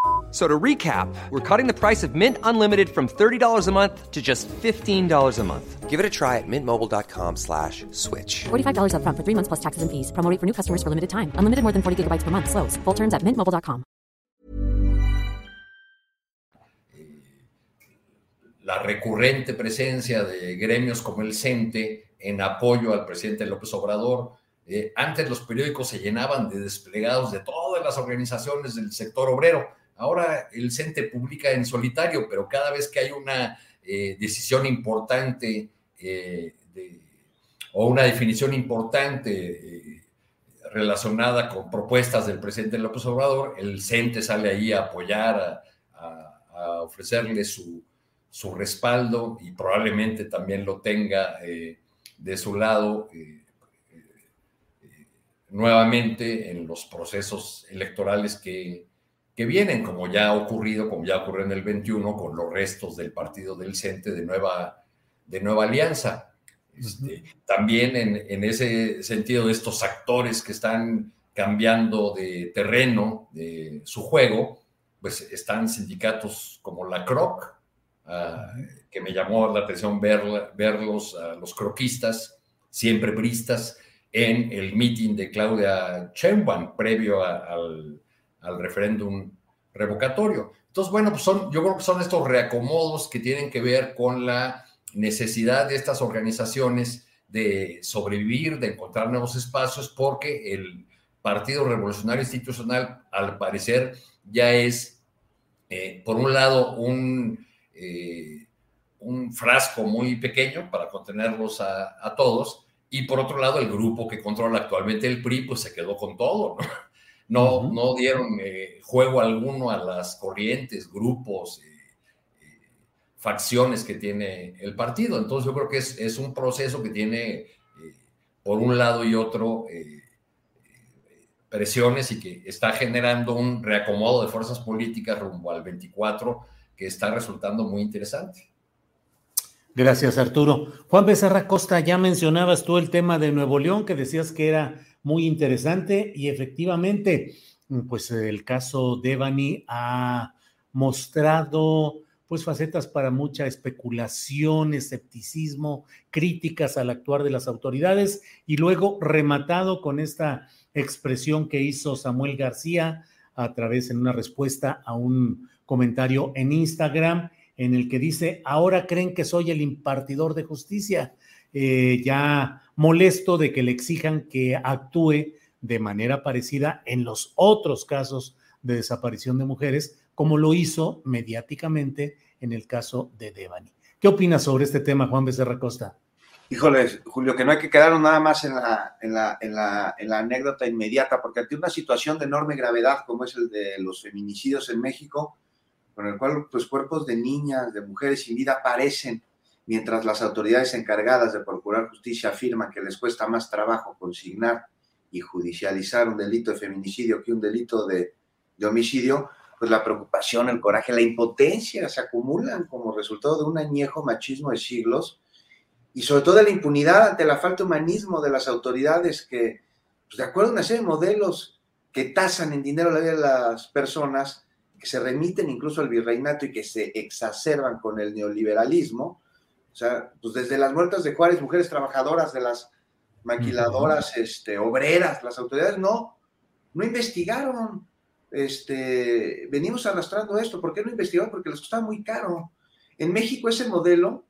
So to recap, we're cutting the price of Mint Unlimited from $30 a month to just $15 a month. Give it a try at mintmobile.com slash switch. $45 up front for three months plus taxes and fees. Promoting for new customers for limited time. Unlimited more than 40 gigabytes per month. Slows. Full terms at mintmobile.com. La recurrente presencia de gremios como el CENTE en apoyo al presidente López Obrador. Eh, antes los periódicos se llenaban de desplegados de todas las organizaciones del sector obrero Ahora el CENTE publica en solitario, pero cada vez que hay una eh, decisión importante eh, o una definición importante eh, relacionada con propuestas del presidente López Obrador, el CENTE sale ahí a apoyar, a, ofrecerle su, su, respaldo y probablemente también lo tenga de su lado nuevamente en los procesos electorales que que vienen, como ya ha ocurrido, como ya ocurrió en el 21, con los restos del partido del CENTE de Nueva, de nueva Alianza. Este, también en, en, ese sentido, estos actores que están cambiando de terreno de su juego, pues están sindicatos como la CROC, ah, que me llamó la atención ver, verlos, a los croquistas, siempre bristas, en el meeting de Claudia Sheinbaum previo al al referéndum revocatorio. Entonces, bueno, pues son, yo creo que son estos reacomodos que tienen que ver con la necesidad de estas organizaciones de sobrevivir, de encontrar nuevos espacios, porque el Partido Revolucionario Institucional, al parecer, ya es, eh, por un lado, un, eh, un frasco muy pequeño para contenerlos a, a, todos, y por otro lado, el grupo que controla actualmente el PRI, pues se quedó con todo, ¿no? No, no dieron eh, juego alguno a las corrientes, grupos, eh, eh, facciones que tiene el partido. Entonces yo creo que es, un proceso que tiene por un lado y otro presiones y que está generando un reacomodo de fuerzas políticas rumbo al 24 que está resultando muy interesante. Gracias, Arturo. Juan Becerra Costa, ya mencionabas tú el tema de Nuevo León, que decías que era muy interesante y efectivamente, pues el caso Devani ha mostrado pues facetas para mucha especulación, escepticismo, críticas al actuar de las autoridades y luego rematado con esta expresión que hizo Samuel García a través en una respuesta a un comentario en Instagram en el que dice, ahora creen que soy el impartidor de justicia, eh, ya molesto de que le exijan que actúe de manera parecida en los otros casos de desaparición de mujeres, como lo hizo mediáticamente en el caso de Devani. ¿Qué opinas sobre este tema, Juan Becerra Costa? Híjole, Julio, que no hay que quedarnos nada más en la, en la, en la, en la anécdota inmediata, porque ante una situación de enorme gravedad como es el de los feminicidios en México, con el cual pues cuerpos de niñas, de mujeres sin vida aparecen, mientras las autoridades encargadas de procurar justicia afirman que les cuesta más trabajo consignar y judicializar un delito de feminicidio que un delito de, de homicidio, pues la preocupación, el coraje, la impotencia se acumulan como resultado de un añejo machismo de siglos y sobre todo de la impunidad ante la falta de humanismo de las autoridades que, pues de acuerdo a una serie de modelos que tasan en dinero la vida de las personas, que se remiten incluso al virreinato y que se exacerban con el neoliberalismo, o sea, pues desde las muertas de Juárez, mujeres trabajadoras de las maquiladoras, este, obreras, las autoridades no, no investigaron, este, venimos arrastrando esto, ¿por qué no investigaron? Porque les costaba muy caro. En México ese modelo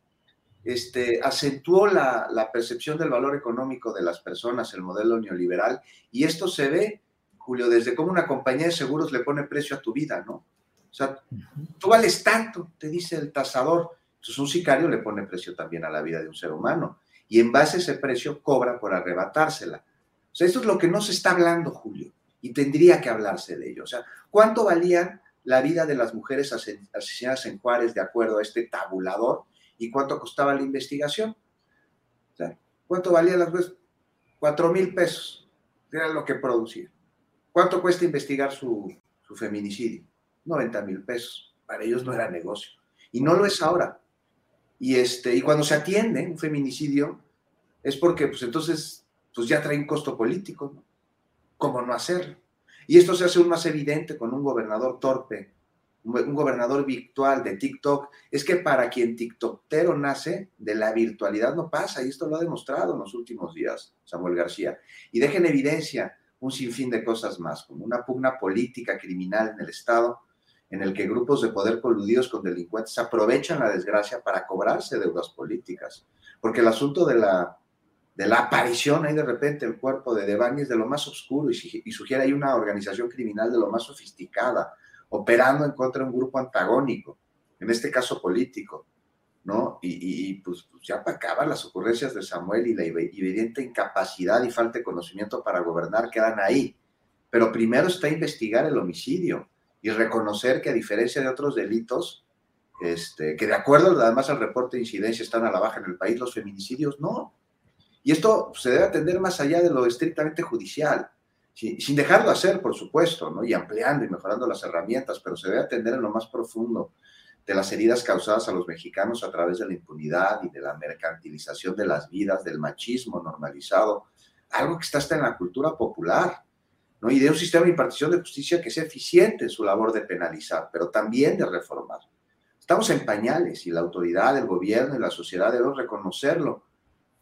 este, acentuó la, percepción del valor económico de las personas, el modelo neoliberal, y esto se ve, Julio, desde cómo una compañía de seguros le pone precio a tu vida, ¿no? O sea, tú vales tanto, te dice el tasador. Entonces un sicario le pone precio también a la vida de un ser humano, y en base a ese precio cobra por arrebatársela. O sea, esto es lo que no se está hablando, Julio, y tendría que hablarse de ello. O sea, ¿cuánto valían la vida de las mujeres asesinadas en Juárez de acuerdo a este tabulador? ¿Y cuánto costaba la investigación? ¿Cuánto valía las cosas? Cuatro mil pesos. Era lo que producía. ¿Cuánto cuesta investigar su, feminicidio? 90 mil pesos. Para ellos no era negocio. Y no lo es ahora. Y, este, y cuando se atiende un feminicidio, es porque pues entonces pues ya trae un costo político, ¿no? ¿Cómo no hacerlo? Y esto se hace aún más evidente con un gobernador torpe un gobernador virtual de TikTok, es que para quien TikTokero nace, de la virtualidad no pasa, y esto lo ha demostrado en los últimos días Samuel García. Y deja en evidencia un sinfín de cosas más, como una pugna política criminal en el Estado, en el que grupos de poder coludidos con delincuentes aprovechan la desgracia para cobrarse deudas políticas. Porque el asunto de la, de la aparición ahí de repente el cuerpo de Devani es de lo más oscuro y, y sugiere ahí una organización criminal de lo más sofisticada operando en contra de un grupo antagónico, en este caso político, ¿no? Y, pues, pues, ya para acabar las ocurrencias de Samuel y la evidente incapacidad y falta de conocimiento para gobernar quedan ahí. Pero primero está investigar el homicidio y reconocer que a diferencia de otros delitos, este, que de acuerdo además al reporte de incidencia están a la baja en el país, los feminicidios no. Y esto se debe atender más allá de lo estrictamente judicial sin dejarlo hacer, por supuesto, ¿no? y ampliando y mejorando las herramientas, pero se debe atender en lo más profundo de las heridas causadas a los mexicanos a través de la impunidad y de la mercantilización de las vidas, del machismo normalizado, algo que está hasta en la cultura popular, ¿no? y de un sistema de impartición de justicia que sea eficiente en su labor de penalizar, pero también de reformar. Estamos en pañales y la autoridad, el gobierno y la sociedad deben reconocerlo.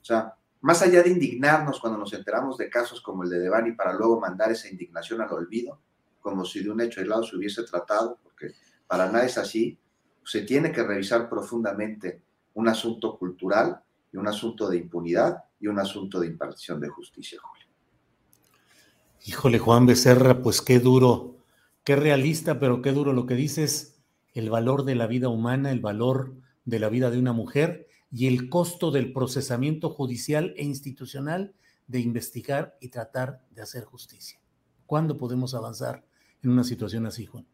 O sea, más allá de indignarnos cuando nos enteramos de casos como el de Devani para luego mandar esa indignación al olvido, como si de un hecho aislado se hubiese tratado, porque para nada es así, se tiene que revisar profundamente un asunto cultural y un asunto de impunidad y un asunto de impartición de justicia, Julio. Híjole, Juan Becerra, pues qué duro, qué realista, pero qué duro lo que dices, el valor de la vida humana, el valor de la vida de una mujer y el costo del procesamiento judicial e institucional de investigar y tratar de hacer justicia. ¿Cuándo podemos avanzar en una situación así, Juan?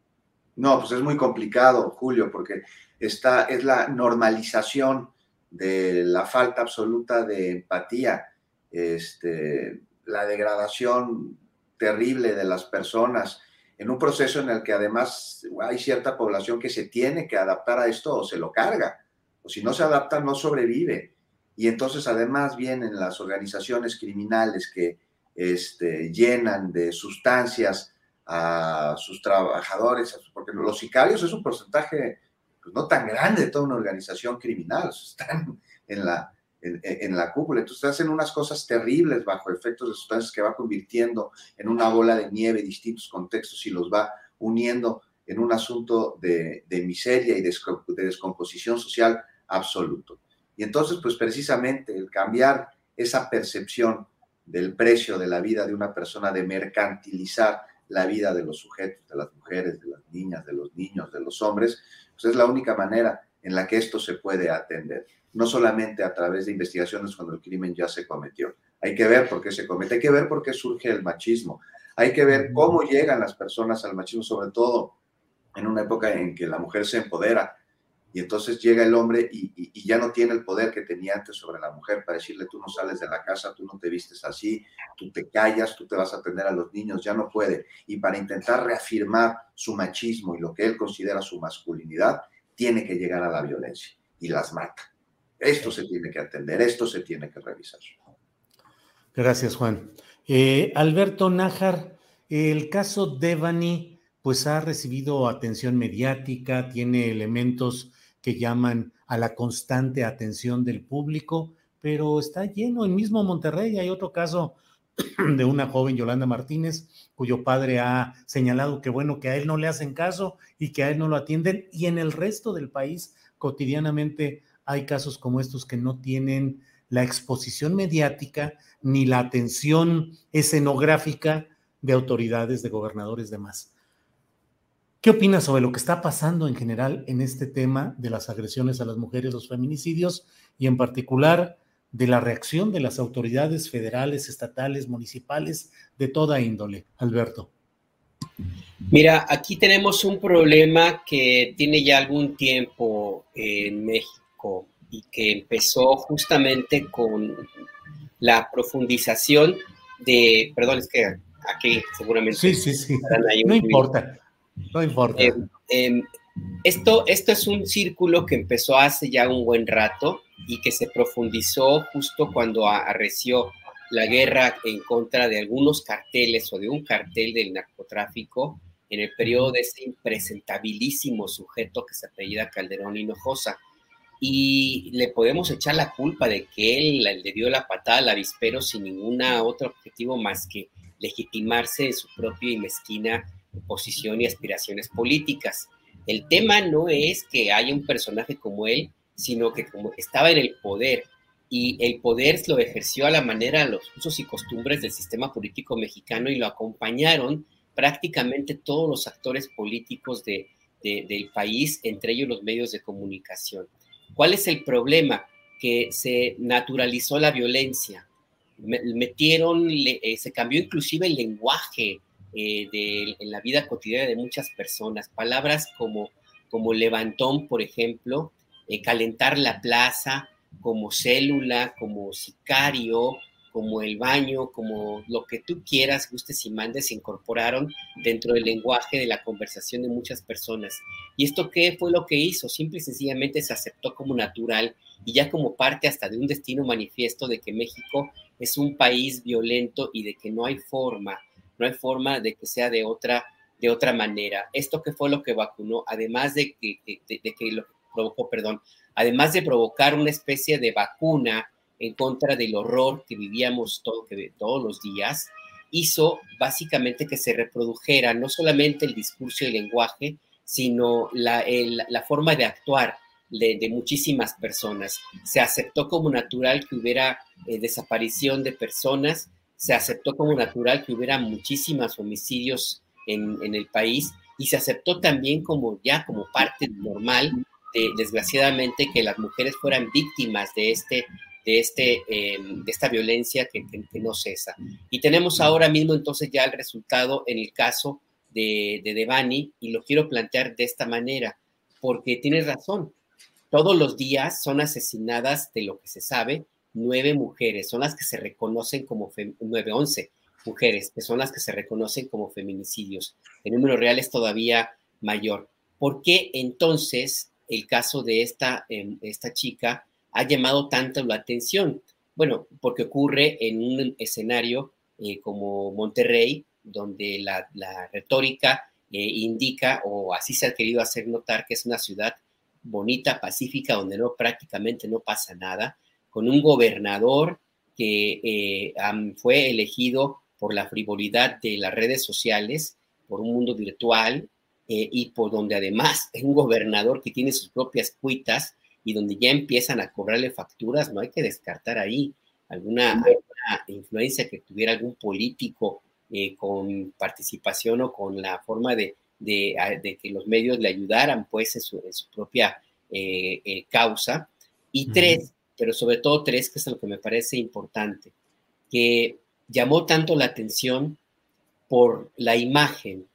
No, pues es muy complicado, Julio, porque esta es la normalización de la falta absoluta de empatía, este, la degradación terrible de las personas, en un proceso en el que además hay cierta población que se tiene que adaptar a esto o se lo carga o si no se adapta, no sobrevive. Y entonces además vienen las organizaciones criminales que este, llenan de sustancias a sus trabajadores, porque los sicarios es un porcentaje pues, no tan grande de toda una organización criminal, están en la, en, la cúpula. Entonces hacen unas cosas terribles bajo efectos de sustancias que va convirtiendo en una bola de nieve distintos contextos y los va uniendo en un asunto de, miseria y de, de descomposición social absoluto. Y entonces, pues precisamente el cambiar esa percepción del precio de la vida de una persona, de mercantilizar la vida de los sujetos, de las mujeres, de las niñas, de los niños, de los hombres, pues es la única manera en la que esto se puede atender. No solamente a través de investigaciones cuando el crimen ya se cometió. Hay que ver por qué se comete, hay que ver por qué surge el machismo, hay que ver cómo llegan las personas al machismo, sobre todo en una época en que la mujer se empodera y entonces llega el hombre y, ya no tiene el poder que tenía antes sobre la mujer para decirle tú no sales de la casa, tú no te vistes así, tú te callas, tú te vas a atender a los niños, ya no puede. Y para intentar reafirmar su machismo y lo que él considera su masculinidad, tiene que llegar a la violencia y las mata. Esto se tiene que atender, esto se tiene que revisar. Gracias, Juan. Eh, Alberto Nájar, el caso Devani, pues ha recibido atención mediática, tiene elementos que llaman a la constante atención del público, pero está lleno. En mismo Monterrey hay otro caso de una joven Yolanda Martínez, cuyo padre ha señalado que bueno, que a él no le hacen caso y que a él no lo atienden. Y en el resto del país, cotidianamente, hay casos como estos que no tienen la exposición mediática ni la atención escenográfica de autoridades, de gobernadores, demás. ¿Qué opinas sobre lo que está pasando en general en este tema de las agresiones a las mujeres, los feminicidios y en particular de la reacción de las autoridades federales, estatales, municipales, de toda índole? Alberto. Mira, aquí tenemos un problema que tiene ya algún tiempo en México y que empezó justamente con la profundización de, perdón, es que aquí seguramente... Sí, sí, sí. No importa. No importa. Eh, em, esto, esto es un círculo que empezó hace ya un buen rato y que se profundizó justo cuando arreció la guerra en contra de algunos carteles o de un cartel del narcotráfico en el periodo de ese impresentabilísimo sujeto que se apellida Calderón Hinojosa. Y le podemos echar la culpa de que él le dio la patada al avispero sin ningún otro objetivo más que legitimarse en su propia y mezquina posición y aspiraciones políticas. El tema no es que haya un personaje como él, sino que estaba en el poder y el poder lo ejerció a la manera, los usos y costumbres del sistema político mexicano y lo acompañaron prácticamente todos los actores políticos de, del país, entre ellos los medios de comunicación. ¿Cuál es el problema? Que se naturalizó la violencia, metieron, eh, se cambió inclusive el lenguaje eh, en la vida cotidiana de muchas personas. Palabras como, como levantón, por ejemplo, eh, calentar la plaza, como célula, como sicario, como el baño, como lo que tú quieras, gustes y mandes, se incorporaron dentro del lenguaje de la conversación de muchas personas. ¿Y esto qué fue lo que hizo? Simple y sencillamente se aceptó como natural y ya como parte hasta de un destino manifiesto de que México es un país violento y de que no hay forma no hay forma de que sea de otra, de otra manera. Esto que fue lo que vacunó, además de que, de, que lo provocó, perdón, además de provocar una especie de vacuna en contra del horror que vivíamos todo, que, todos los días, hizo básicamente que se reprodujera no solamente el discurso y el lenguaje, sino la, la forma de actuar de, muchísimas personas. Se aceptó como natural que hubiera eh, desaparición de personas, se aceptó como natural que hubiera muchísimos homicidios en, el país y se aceptó también como ya como parte normal, de, desgraciadamente, que las mujeres fueran víctimas de este de, este, em, de esta violencia que, no cesa. Y tenemos ahora mismo entonces ya el resultado en el caso de, de Devani y lo quiero plantear de esta manera, porque tienes razón, todos los días son asesinadas de lo que se sabe nueve mujeres, son las que se reconocen como, nueve, once mujeres, que son las que se reconocen como feminicidios. El número real es todavía mayor. ¿Por qué entonces el caso de esta, em, esta chica ha llamado tanto la atención? Bueno, porque ocurre en un escenario eh, como Monterrey, donde la, retórica eh, indica, o así se ha querido hacer notar, que es una ciudad bonita, pacífica, donde no prácticamente no pasa nada, con un gobernador que eh, fue elegido por la frivolidad de las redes sociales, por un mundo virtual y por donde además es un gobernador que tiene sus propias cuitas y donde ya empiezan a cobrarle facturas, no hay que descartar ahí alguna, influencia que tuviera algún político eh, con participación o con la forma de, de, que los medios le ayudaran pues en su, propia eh, causa. Y tres, pero sobre todo tres, que es lo que me parece importante, que llamó tanto la atención por la imagen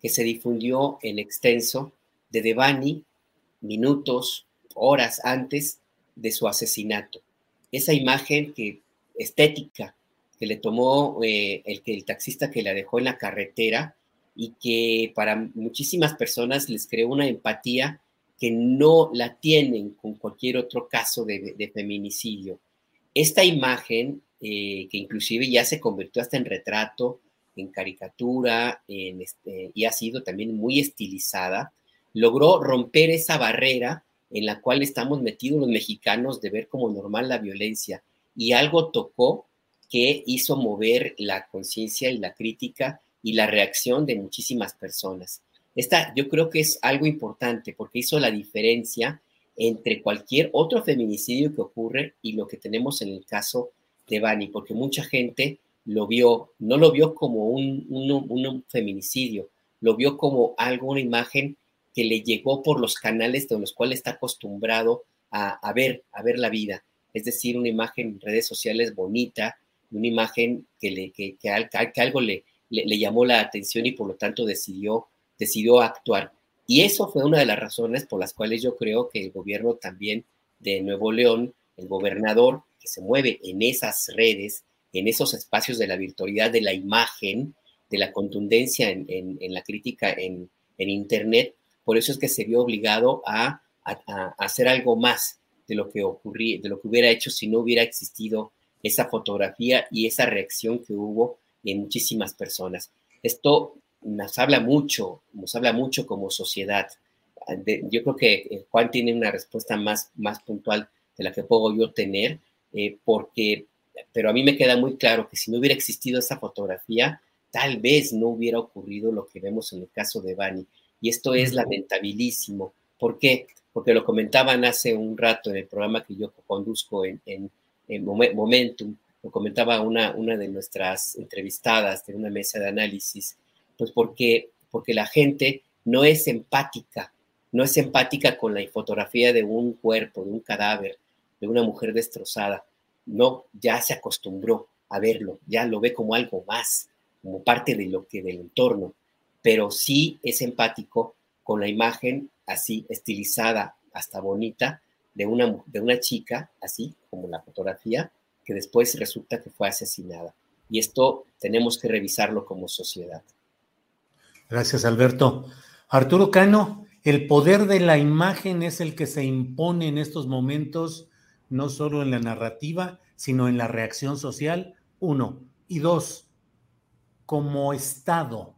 que se difundió en extenso de Devani minutos, horas antes de su asesinato. Esa imagen que, estética que le tomó eh, el, el taxista que la dejó en la carretera y que para muchísimas personas les creó una empatía que no la tienen con cualquier otro caso de, feminicidio. Esta imagen, eh, que inclusive ya se convirtió hasta en retrato, en caricatura, este, y ha sido también muy estilizada, logró romper esa barrera en la cual estamos metidos los mexicanos de ver como normal la violencia. Y algo tocó que hizo mover la conciencia y la crítica y la reacción de muchísimas personas. Esta yo creo que es algo importante porque hizo la diferencia entre cualquier otro feminicidio que ocurre y lo que tenemos en el caso de Bani, porque mucha gente lo vio, no lo vio como un, un, feminicidio, lo vio como algo, una imagen que le llegó por los canales de los cuales está acostumbrado a, ver, a ver la vida. Es decir, una imagen en redes sociales bonita, una imagen que, le, que, algo le, le, llamó la atención y por lo tanto decidió decidió actuar. Y eso fue una de las razones por las cuales yo creo que el gobierno también de Nuevo León, el gobernador que se mueve en esas redes, en esos espacios de la virtualidad, de la imagen, de la contundencia en, la crítica en, Internet, por eso es que se vio obligado a, hacer algo más de lo que ocurría, de lo que hubiera hecho si no hubiera existido esa fotografía y esa reacción que hubo en muchísimas personas. Esto nos habla mucho, nos habla mucho como sociedad. yo creo que eh, Juan tiene una respuesta más, puntual de la que puedo yo tener, eh, porque, pero a mí me queda muy claro que si no hubiera existido esa fotografía, tal vez no hubiera ocurrido lo que vemos en el caso de Bani. Y esto es lamentabilísimo. ¿Por qué? Porque lo comentaban hace un rato en el programa que yo conduzco en, en, en Momentum, lo comentaba una, una de nuestras entrevistadas de una mesa de análisis, pues porque, porque la gente no es empática, no es empática con la fotografía de un cuerpo, de un cadáver, de una mujer destrozada. No, ya se acostumbró a verlo, ya lo ve como algo más, como parte de lo que del entorno, pero sí es empático con la imagen así estilizada, hasta bonita, de una, de una chica, así como la fotografía, que después resulta que fue asesinada. Y esto tenemos que revisarlo como sociedad. Gracias, Alberto. Arturo Cano, el poder de la imagen es el que se impone en estos momentos, no solo en la narrativa, sino en la reacción social, uno. Y dos, como Estado,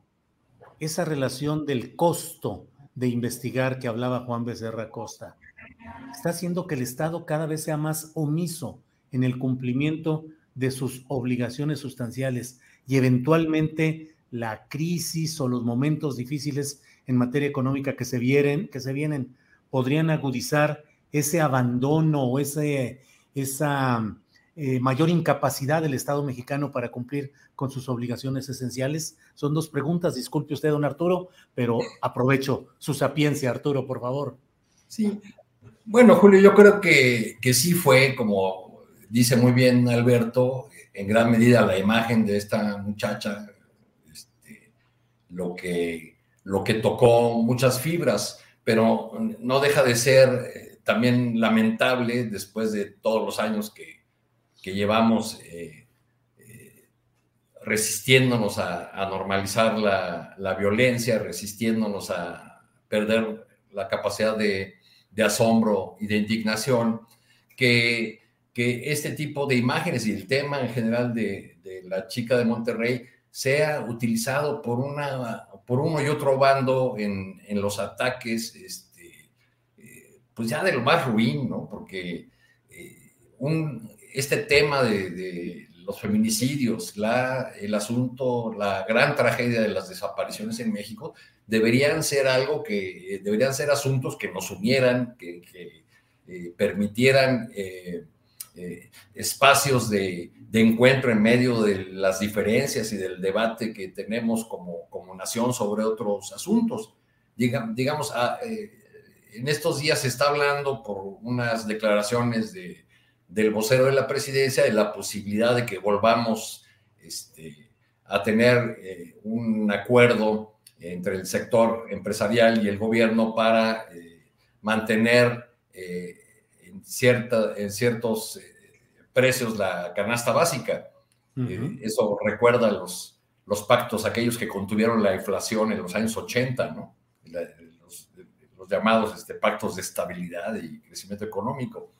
esa relación del costo de investigar que hablaba Juan Becerra Costa, está haciendo que el Estado cada vez sea más omiso en el cumplimiento de sus obligaciones sustanciales y eventualmente la crisis o los momentos difíciles en materia económica que se, vienen, que se vienen podrían agudizar ese abandono o ese, esa eh, mayor incapacidad del Estado mexicano para cumplir con sus obligaciones esenciales? Son dos preguntas, disculpe usted, don Arturo, pero aprovecho su sapiencia, Arturo, por favor. Sí, bueno, Julio, yo creo que, que sí fue, como dice muy bien Alberto, en gran medida la imagen de esta muchacha lo que, lo que tocó muchas fibras, pero no deja de ser eh, también lamentable después de todos los años que, llevamos eh, eh, resistiéndonos a, normalizar la, violencia, resistiéndonos a perder la capacidad de, asombro y de indignación, que, que, este tipo de imágenes y el tema en general de, la chica de Monterrey sea utilizado por, una, por uno y otro bando en, en los ataques, este, eh, pues ya de lo más ruin, ¿no? Porque un, este tema de, los feminicidios, el asunto, la gran tragedia de las desapariciones en México, deberían ser algo que, deberían ser asuntos que nos unieran, que, eh, permitieran espacios de, encuentro en medio de las diferencias y del debate que tenemos como, como nación sobre otros asuntos. digamos, ah, eh, en estos días se está hablando por unas declaraciones de, del vocero de la presidencia de la posibilidad de que volvamos este, a tener eh, un acuerdo entre el sector empresarial y el gobierno para eh, mantener en, cierta, en ciertos precios la canasta básica. Eh, eso recuerda los, los pactos, aquellos que contuvieron la inflación en los años 80, ¿no? los, llamados este, pactos de estabilidad y crecimiento económico.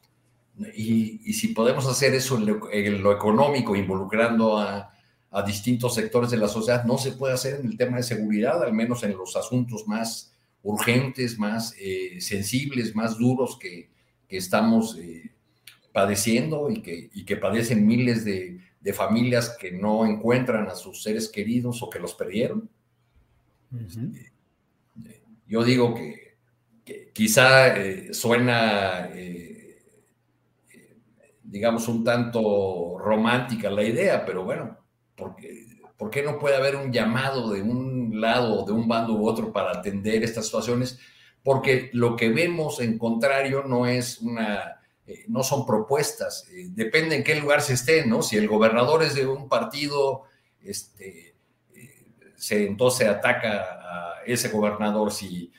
Y, si podemos hacer eso en lo, económico, involucrando a, a, distintos sectores de la sociedad, no se puede hacer en el tema de seguridad, al menos en los asuntos más urgentes, más eh, sensibles, más duros que, que estamos eh, padeciendo y que, y que padecen miles de, de, familias que no encuentran a sus seres queridos o que los perdieron. Este, yo digo que, quizá eh, suena, eh, digamos, un tanto romántica la idea, pero bueno, porque, ¿por qué no puede haber un llamado de un lado, de un bando u otro para atender estas situaciones? Porque lo que vemos en contrario no es una eh, no son propuestas, eh, depende en qué lugar se esté, ¿no? Si el gobernador es de un partido, este, eh, se, entonces ataca a ese gobernador, si,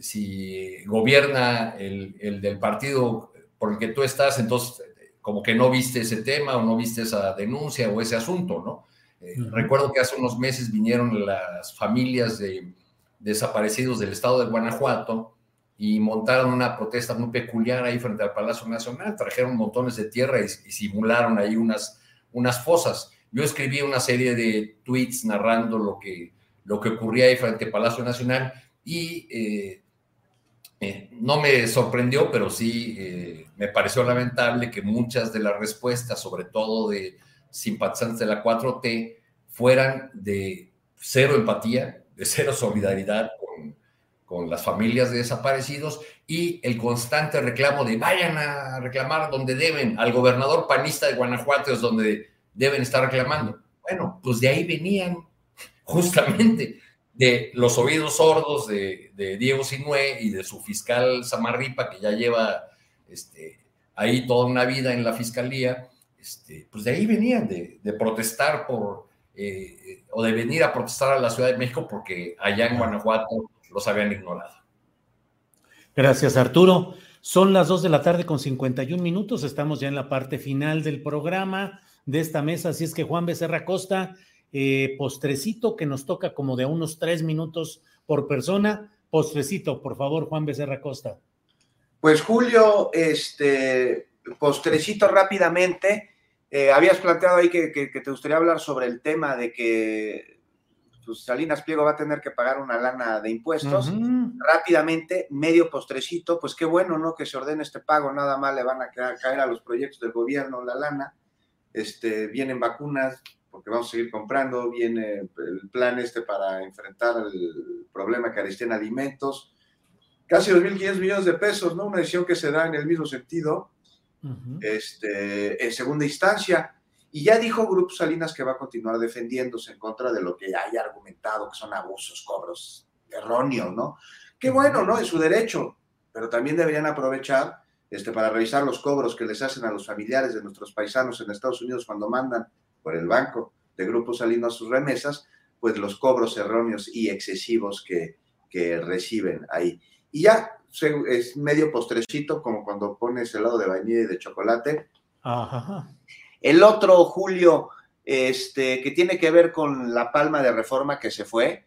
si gobierna el, el, del partido por el que tú estás, entonces como que no viste ese tema o no viste esa denuncia o ese asunto, ¿no? Recuerdo que hace unos meses vinieron las familias de desaparecidos del estado de Guanajuato, y montaron una protesta muy peculiar ahí frente al Palacio Nacional, trajeron montones de tierra y, simularon ahí unas, unas fosas. Yo escribí una serie de tweets narrando lo que, lo que ocurría ahí frente al Palacio Nacional y eh, eh, no me sorprendió, pero sí eh, me pareció lamentable que muchas de las respuestas, sobre todo de simpatizantes de la 4T, fueran de cero empatía, de cero solidaridad con las familias de desaparecidos y el constante reclamo de vayan a reclamar donde deben, al gobernador panista de Guanajuato es donde deben estar reclamando. Bueno, pues de ahí venían justamente de los oídos sordos de, Diego Sinue y de su fiscal Samarripa, que ya lleva este, ahí toda una vida en la fiscalía, este, pues de ahí venían de, protestar por, eh, o de venir a protestar a la Ciudad de México porque allá en Guanajuato los habían ignorado. Gracias, Arturo. Son las 2 de la tarde con 51 minutos. Estamos ya en la parte final del programa de esta mesa. Así es que Juan Becerra Costa, eh, postrecito que nos toca como de unos tres minutos por persona. Postrecito, por favor, Juan Becerra Costa. Pues Julio, este postrecito rápidamente. Eh, habías planteado ahí que, te gustaría hablar sobre el tema de que pues Salinas Pliego va a tener que pagar una lana de impuestos. Rápidamente, medio postrecito, pues qué bueno, ¿no? Que se ordene este pago, nada más le van a caer a los proyectos del gobierno la lana. Este, vienen vacunas, porque vamos a seguir comprando, viene el plan este para enfrentar el problema que en alimentos. Casi 2.500 millones de pesos, ¿no? Una decisión que se da en el mismo sentido. este, en segunda instancia, y ya dijo Grupo Salinas que va a continuar defendiéndose en contra de lo que haya argumentado que son abusos, cobros erróneos, ¿no? Qué bueno, ¿no? Es su derecho, pero también deberían aprovechar este, para revisar los cobros que les hacen a los familiares de nuestros paisanos en Estados Unidos cuando mandan por el banco de Grupo Salinas sus remesas, pues los cobros erróneos y excesivos que, que reciben ahí. Y ya es medio postrecito, como cuando pones helado de vainilla y de chocolate. Ajá. El otro, Julio, este, que tiene que ver con la palma de reforma que se fue.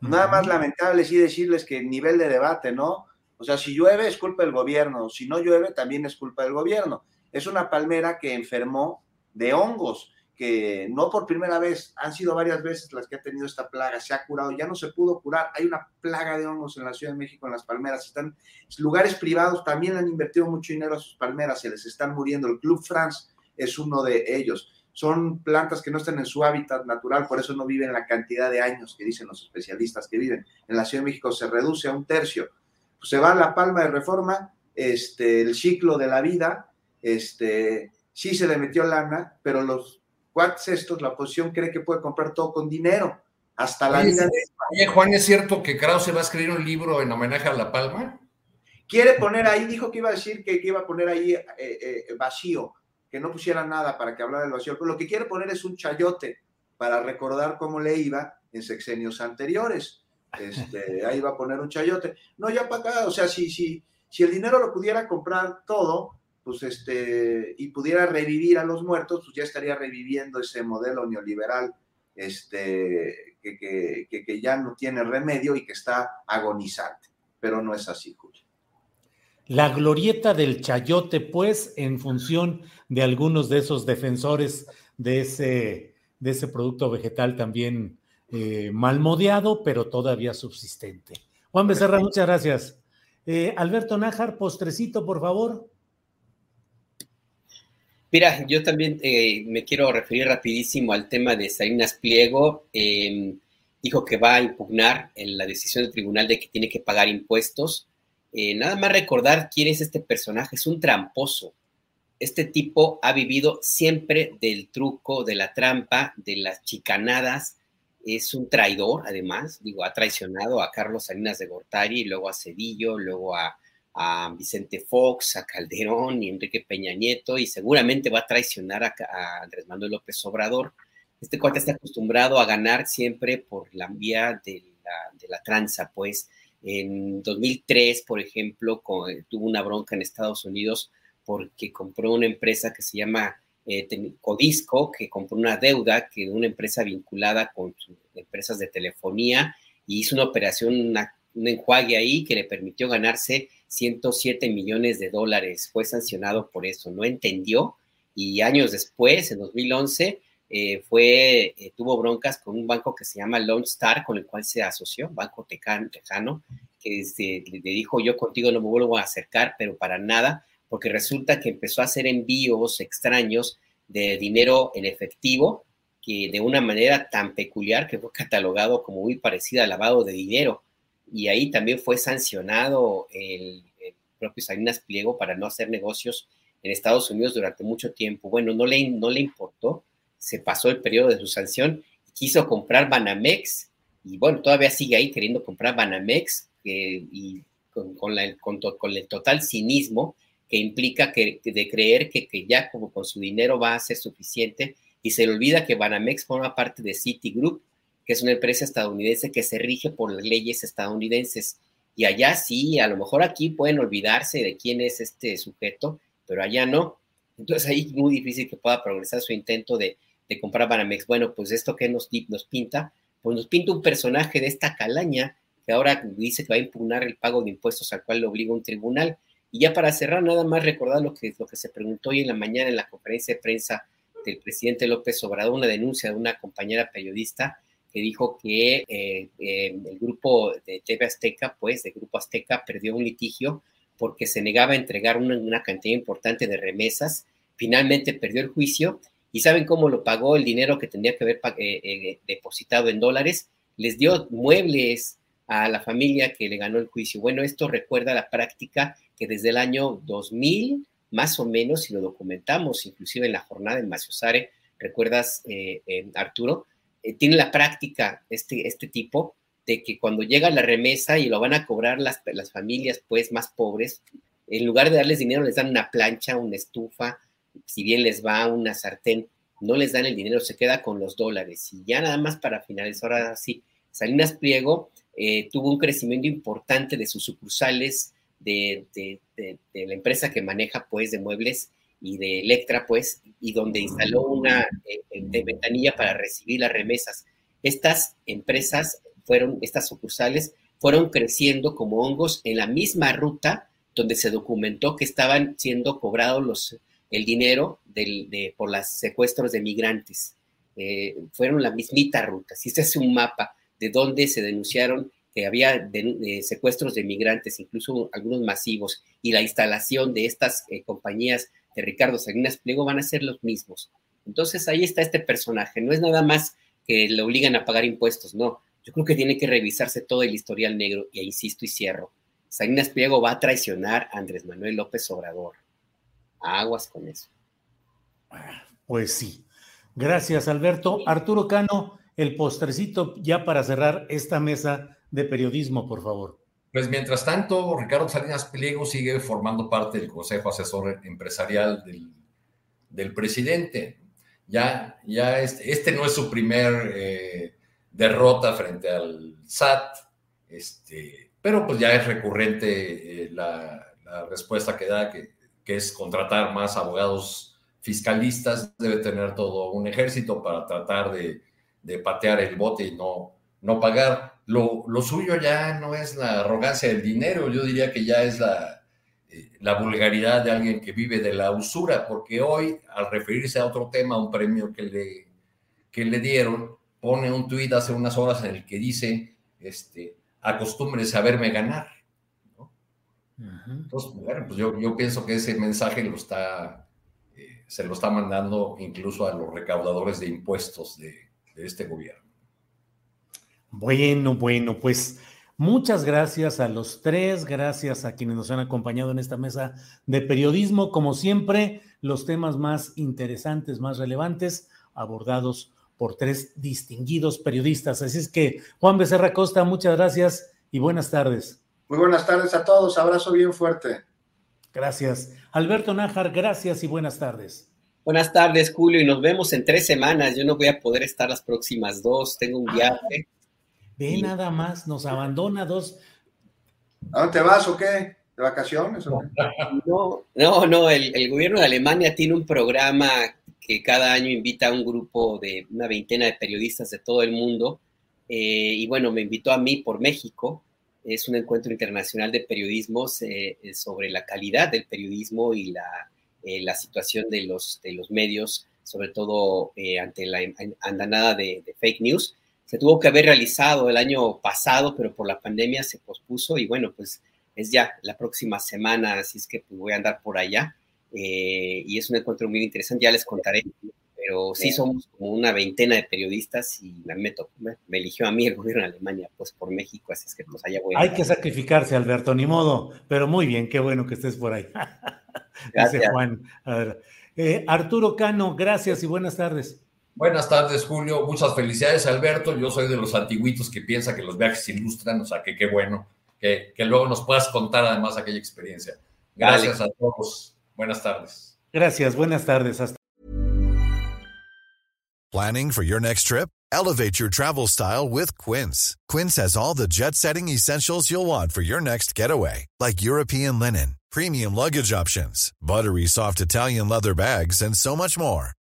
Nada más lamentable sí decirles que nivel de debate, ¿no? O sea, si llueve es culpa del gobierno, si no llueve también es culpa del gobierno. Es una palmera que enfermó de hongos, que no por primera vez, han sido varias veces las que ha tenido esta plaga, se ha curado, ya no se pudo curar, hay una plaga de hongos en la Ciudad de México, en las palmeras, están lugares privados, también han invertido mucho dinero a sus palmeras, se les están muriendo, el Club France es uno de ellos, son plantas que no están en su hábitat natural, por eso no viven la cantidad de años que dicen los especialistas que viven, en la Ciudad de México se reduce a un tercio, pues se va a la palma de reforma, este, el ciclo de la vida, este, sí se le metió lana, pero los cuates estos, la oposición cree que puede comprar todo con dinero, hasta la vida. Oye, Juan, ¿es cierto que Krause va a escribir un libro en homenaje a La Palma? Quiere poner ahí, dijo que iba a decir que, iba a poner ahí eh, eh, vacío, que no pusiera nada para que hablara del vacío, pero lo que quiere poner es un chayote para recordar cómo le iba en sexenios anteriores. Este, ahí va a poner un chayote. No, ya para acá, o sea, si, si, si el dinero lo pudiera comprar todo, pues este, y pudiera revivir a los muertos, pues ya estaría reviviendo ese modelo neoliberal este, que, que, que, ya no tiene remedio y que está agonizante. Pero no es así, Julio. La glorieta del chayote, pues, en función de algunos de esos defensores de ese, de ese producto vegetal también eh, malmodeado, pero todavía subsistente. Juan Becerra, muchas gracias. Eh, Alberto Nájar, postrecito, por favor. Mira, yo también eh, me quiero referir rapidísimo al tema de Salinas Pliego. Em, dijo que va a impugnar en la decisión del tribunal de que tiene que pagar impuestos. Eh, nada más recordar quién es este personaje, es un tramposo. Este tipo ha vivido siempre del truco, de la trampa, de las chicanadas. Es un traidor, además, digo, ha traicionado a Carlos Salinas de Gortari, luego a Cedillo, luego a a Vicente Fox, a Calderón y Enrique Peña Nieto, y seguramente va a traicionar a, Andrés Manuel López Obrador. Este cuate está acostumbrado a ganar siempre por la vía de la, de tranza, pues en 2003, por ejemplo, tuvo una bronca en Estados Unidos porque compró una empresa que se llama eh, Codisco, que compró una deuda que una empresa vinculada con empresas de telefonía y hizo una operación, un enjuague ahí que le permitió ganarse 107 millones de dólares. Fue sancionado por eso, no entendió y años después, en 2011, eh, fue, eh, tuvo broncas con un banco que se llama Lone Star, con el cual se asoció, Banco Tejano, que le dijo yo contigo no me vuelvo a acercar, pero para nada, porque resulta que empezó a hacer envíos extraños de dinero en efectivo, que de una manera tan peculiar que fue catalogado como muy parecida al lavado de dinero y ahí también fue sancionado el, propio Salinas Pliego para no hacer negocios en Estados Unidos durante mucho tiempo. Bueno, no le, no le importó, se pasó el periodo de su sanción quiso comprar Banamex y bueno, todavía sigue ahí queriendo comprar Banamex y con, la, con, el total cinismo que implica que, de creer que, que, ya como con su dinero va a ser suficiente y se le olvida que Banamex forma parte de Citigroup que es una empresa estadounidense que se rige por las leyes estadounidenses. Y allá sí, a lo mejor aquí pueden olvidarse de quién es este sujeto, pero allá no. Entonces ahí es muy difícil que pueda progresar su intento de, de comprar Banamex. Bueno, pues esto que nos, nos pinta, pues nos pinta un personaje de esta calaña que ahora dice que va a impugnar el pago de impuestos al cual le obliga un tribunal. Y ya para cerrar, nada más recordar lo que, lo que se preguntó hoy en la mañana en la conferencia de prensa del presidente López Obrador, una denuncia de una compañera periodista que dijo que eh, eh, el grupo de TV Azteca, pues, de Grupo Azteca, perdió un litigio porque se negaba a entregar una, cantidad importante de remesas. Finalmente perdió el juicio y ¿saben cómo lo pagó el dinero que tendría que haber eh, depositado en dólares? Les dio muebles a la familia que le ganó el juicio. Bueno, esto recuerda la práctica que desde el año 2000, más o menos, si lo documentamos, inclusive en la jornada en Maciosare, ¿recuerdas, Arturo? Eh, tiene la práctica este, este tipo de que cuando llega la remesa y lo van a cobrar las, las familias pues más pobres, en lugar de darles dinero les dan una plancha, una estufa, si bien les va una sartén, no les dan el dinero, se queda con los dólares. Y ya nada más para finalizar, ahora sí, Salinas Pliego eh, tuvo un crecimiento importante de sus sucursales de, de, de, la empresa que maneja pues de muebles y de Electra, pues, y donde instaló una eh, de ventanilla para recibir las remesas. Estas empresas fueron, estas sucursales, fueron creciendo como hongos en la misma ruta donde se documentó que estaban siendo cobrados los el dinero por los secuestros de migrantes. Eh, fueron la mismita ruta. Si este es un mapa de dónde se denunciaron que había secuestros de migrantes, incluso algunos masivos, y la instalación de estas eh, compañías de Ricardo Salinas Pliego van a ser los mismos. Entonces ahí está este personaje. No es nada más que le obligan a pagar impuestos, no. Yo creo que tiene que revisarse todo el historial negro, y insisto y cierro. Salinas Pliego va a traicionar a Andrés Manuel López Obrador. Aguas con eso. Pues sí. Gracias, Alberto. Arturo Cano, el postrecito ya para cerrar esta mesa de periodismo, por favor. Pues mientras tanto, Ricardo Salinas Pliego sigue formando parte del Consejo Asesor Empresarial del, presidente. Ya, ya este, este, no es su primer eh, derrota frente al SAT, este, pero pues ya es recurrente eh, la, respuesta que da, que, es contratar más abogados fiscalistas, debe tener todo un ejército para tratar de, de patear el bote y no, no pagar. Lo, lo, suyo ya no es la arrogancia del dinero, yo diría que ya es la, eh, la vulgaridad de alguien que vive de la usura, porque hoy, al referirse a otro tema, un premio que le, que le dieron, pone un tuit hace unas horas en el que dice, este, acostúmbrese a verme ganar. Entonces, bueno, pues yo, yo pienso que ese mensaje lo está se lo está mandando incluso a los recaudadores de impuestos de, este gobierno. Bueno, bueno, pues muchas gracias a los tres, gracias a quienes nos han acompañado en esta mesa de periodismo. Como siempre, los temas más interesantes, más relevantes, abordados por tres distinguidos periodistas. Así es que, Juan Becerra Costa, muchas gracias y buenas tardes. Muy buenas tardes a todos, abrazo bien fuerte. Gracias. Alberto Nájar, gracias y buenas tardes. Buenas tardes, Julio, y nos vemos en tres semanas. Yo no voy a poder estar las próximas dos, tengo un viaje. Ve nada más, nos abandona dos. ¿A dónde vas o qué? ¿De vacaciones? No, no, no, el, gobierno de Alemania tiene un programa que cada año invita a un grupo de una veintena de periodistas de todo el mundo. Eh, y bueno, me invitó a mí por México es un encuentro internacional de periodismo eh, eh, sobre la calidad del periodismo y la, eh, la situación de los, de los medios, sobre todo ante la andanada de, fake news. Se tuvo que haber realizado el año pasado, pero por la pandemia se pospuso y bueno, pues es ya la próxima semana, así es que pues, voy a andar por allá. y es un encuentro muy interesante, ya les contaré pero sí somos como una veintena de periodistas y me, me, eligió a mí el gobierno de Alemania, pues por México, así es que pues allá voy. Hay que sacrificarse, Alberto, ni modo, pero muy bien, qué bueno que estés por ahí. Dice Juan. A ver. Eh, Arturo Cano, gracias y buenas tardes. Buenas tardes, Julio. Muchas felicidades, Alberto. Yo soy de los antiguitos que piensa que los viajes ilustran, o sea, que qué bueno que, que luego nos puedas contar además aquella experiencia. Gracias a todos. Buenas tardes. Gracias, buenas tardes. Hasta Planning for your next trip? Elevate your travel style with Quince. Quince has all the jet setting essentials you'll want for your next getaway, like European linen, premium luggage options, buttery soft Italian leather bags, and so much more.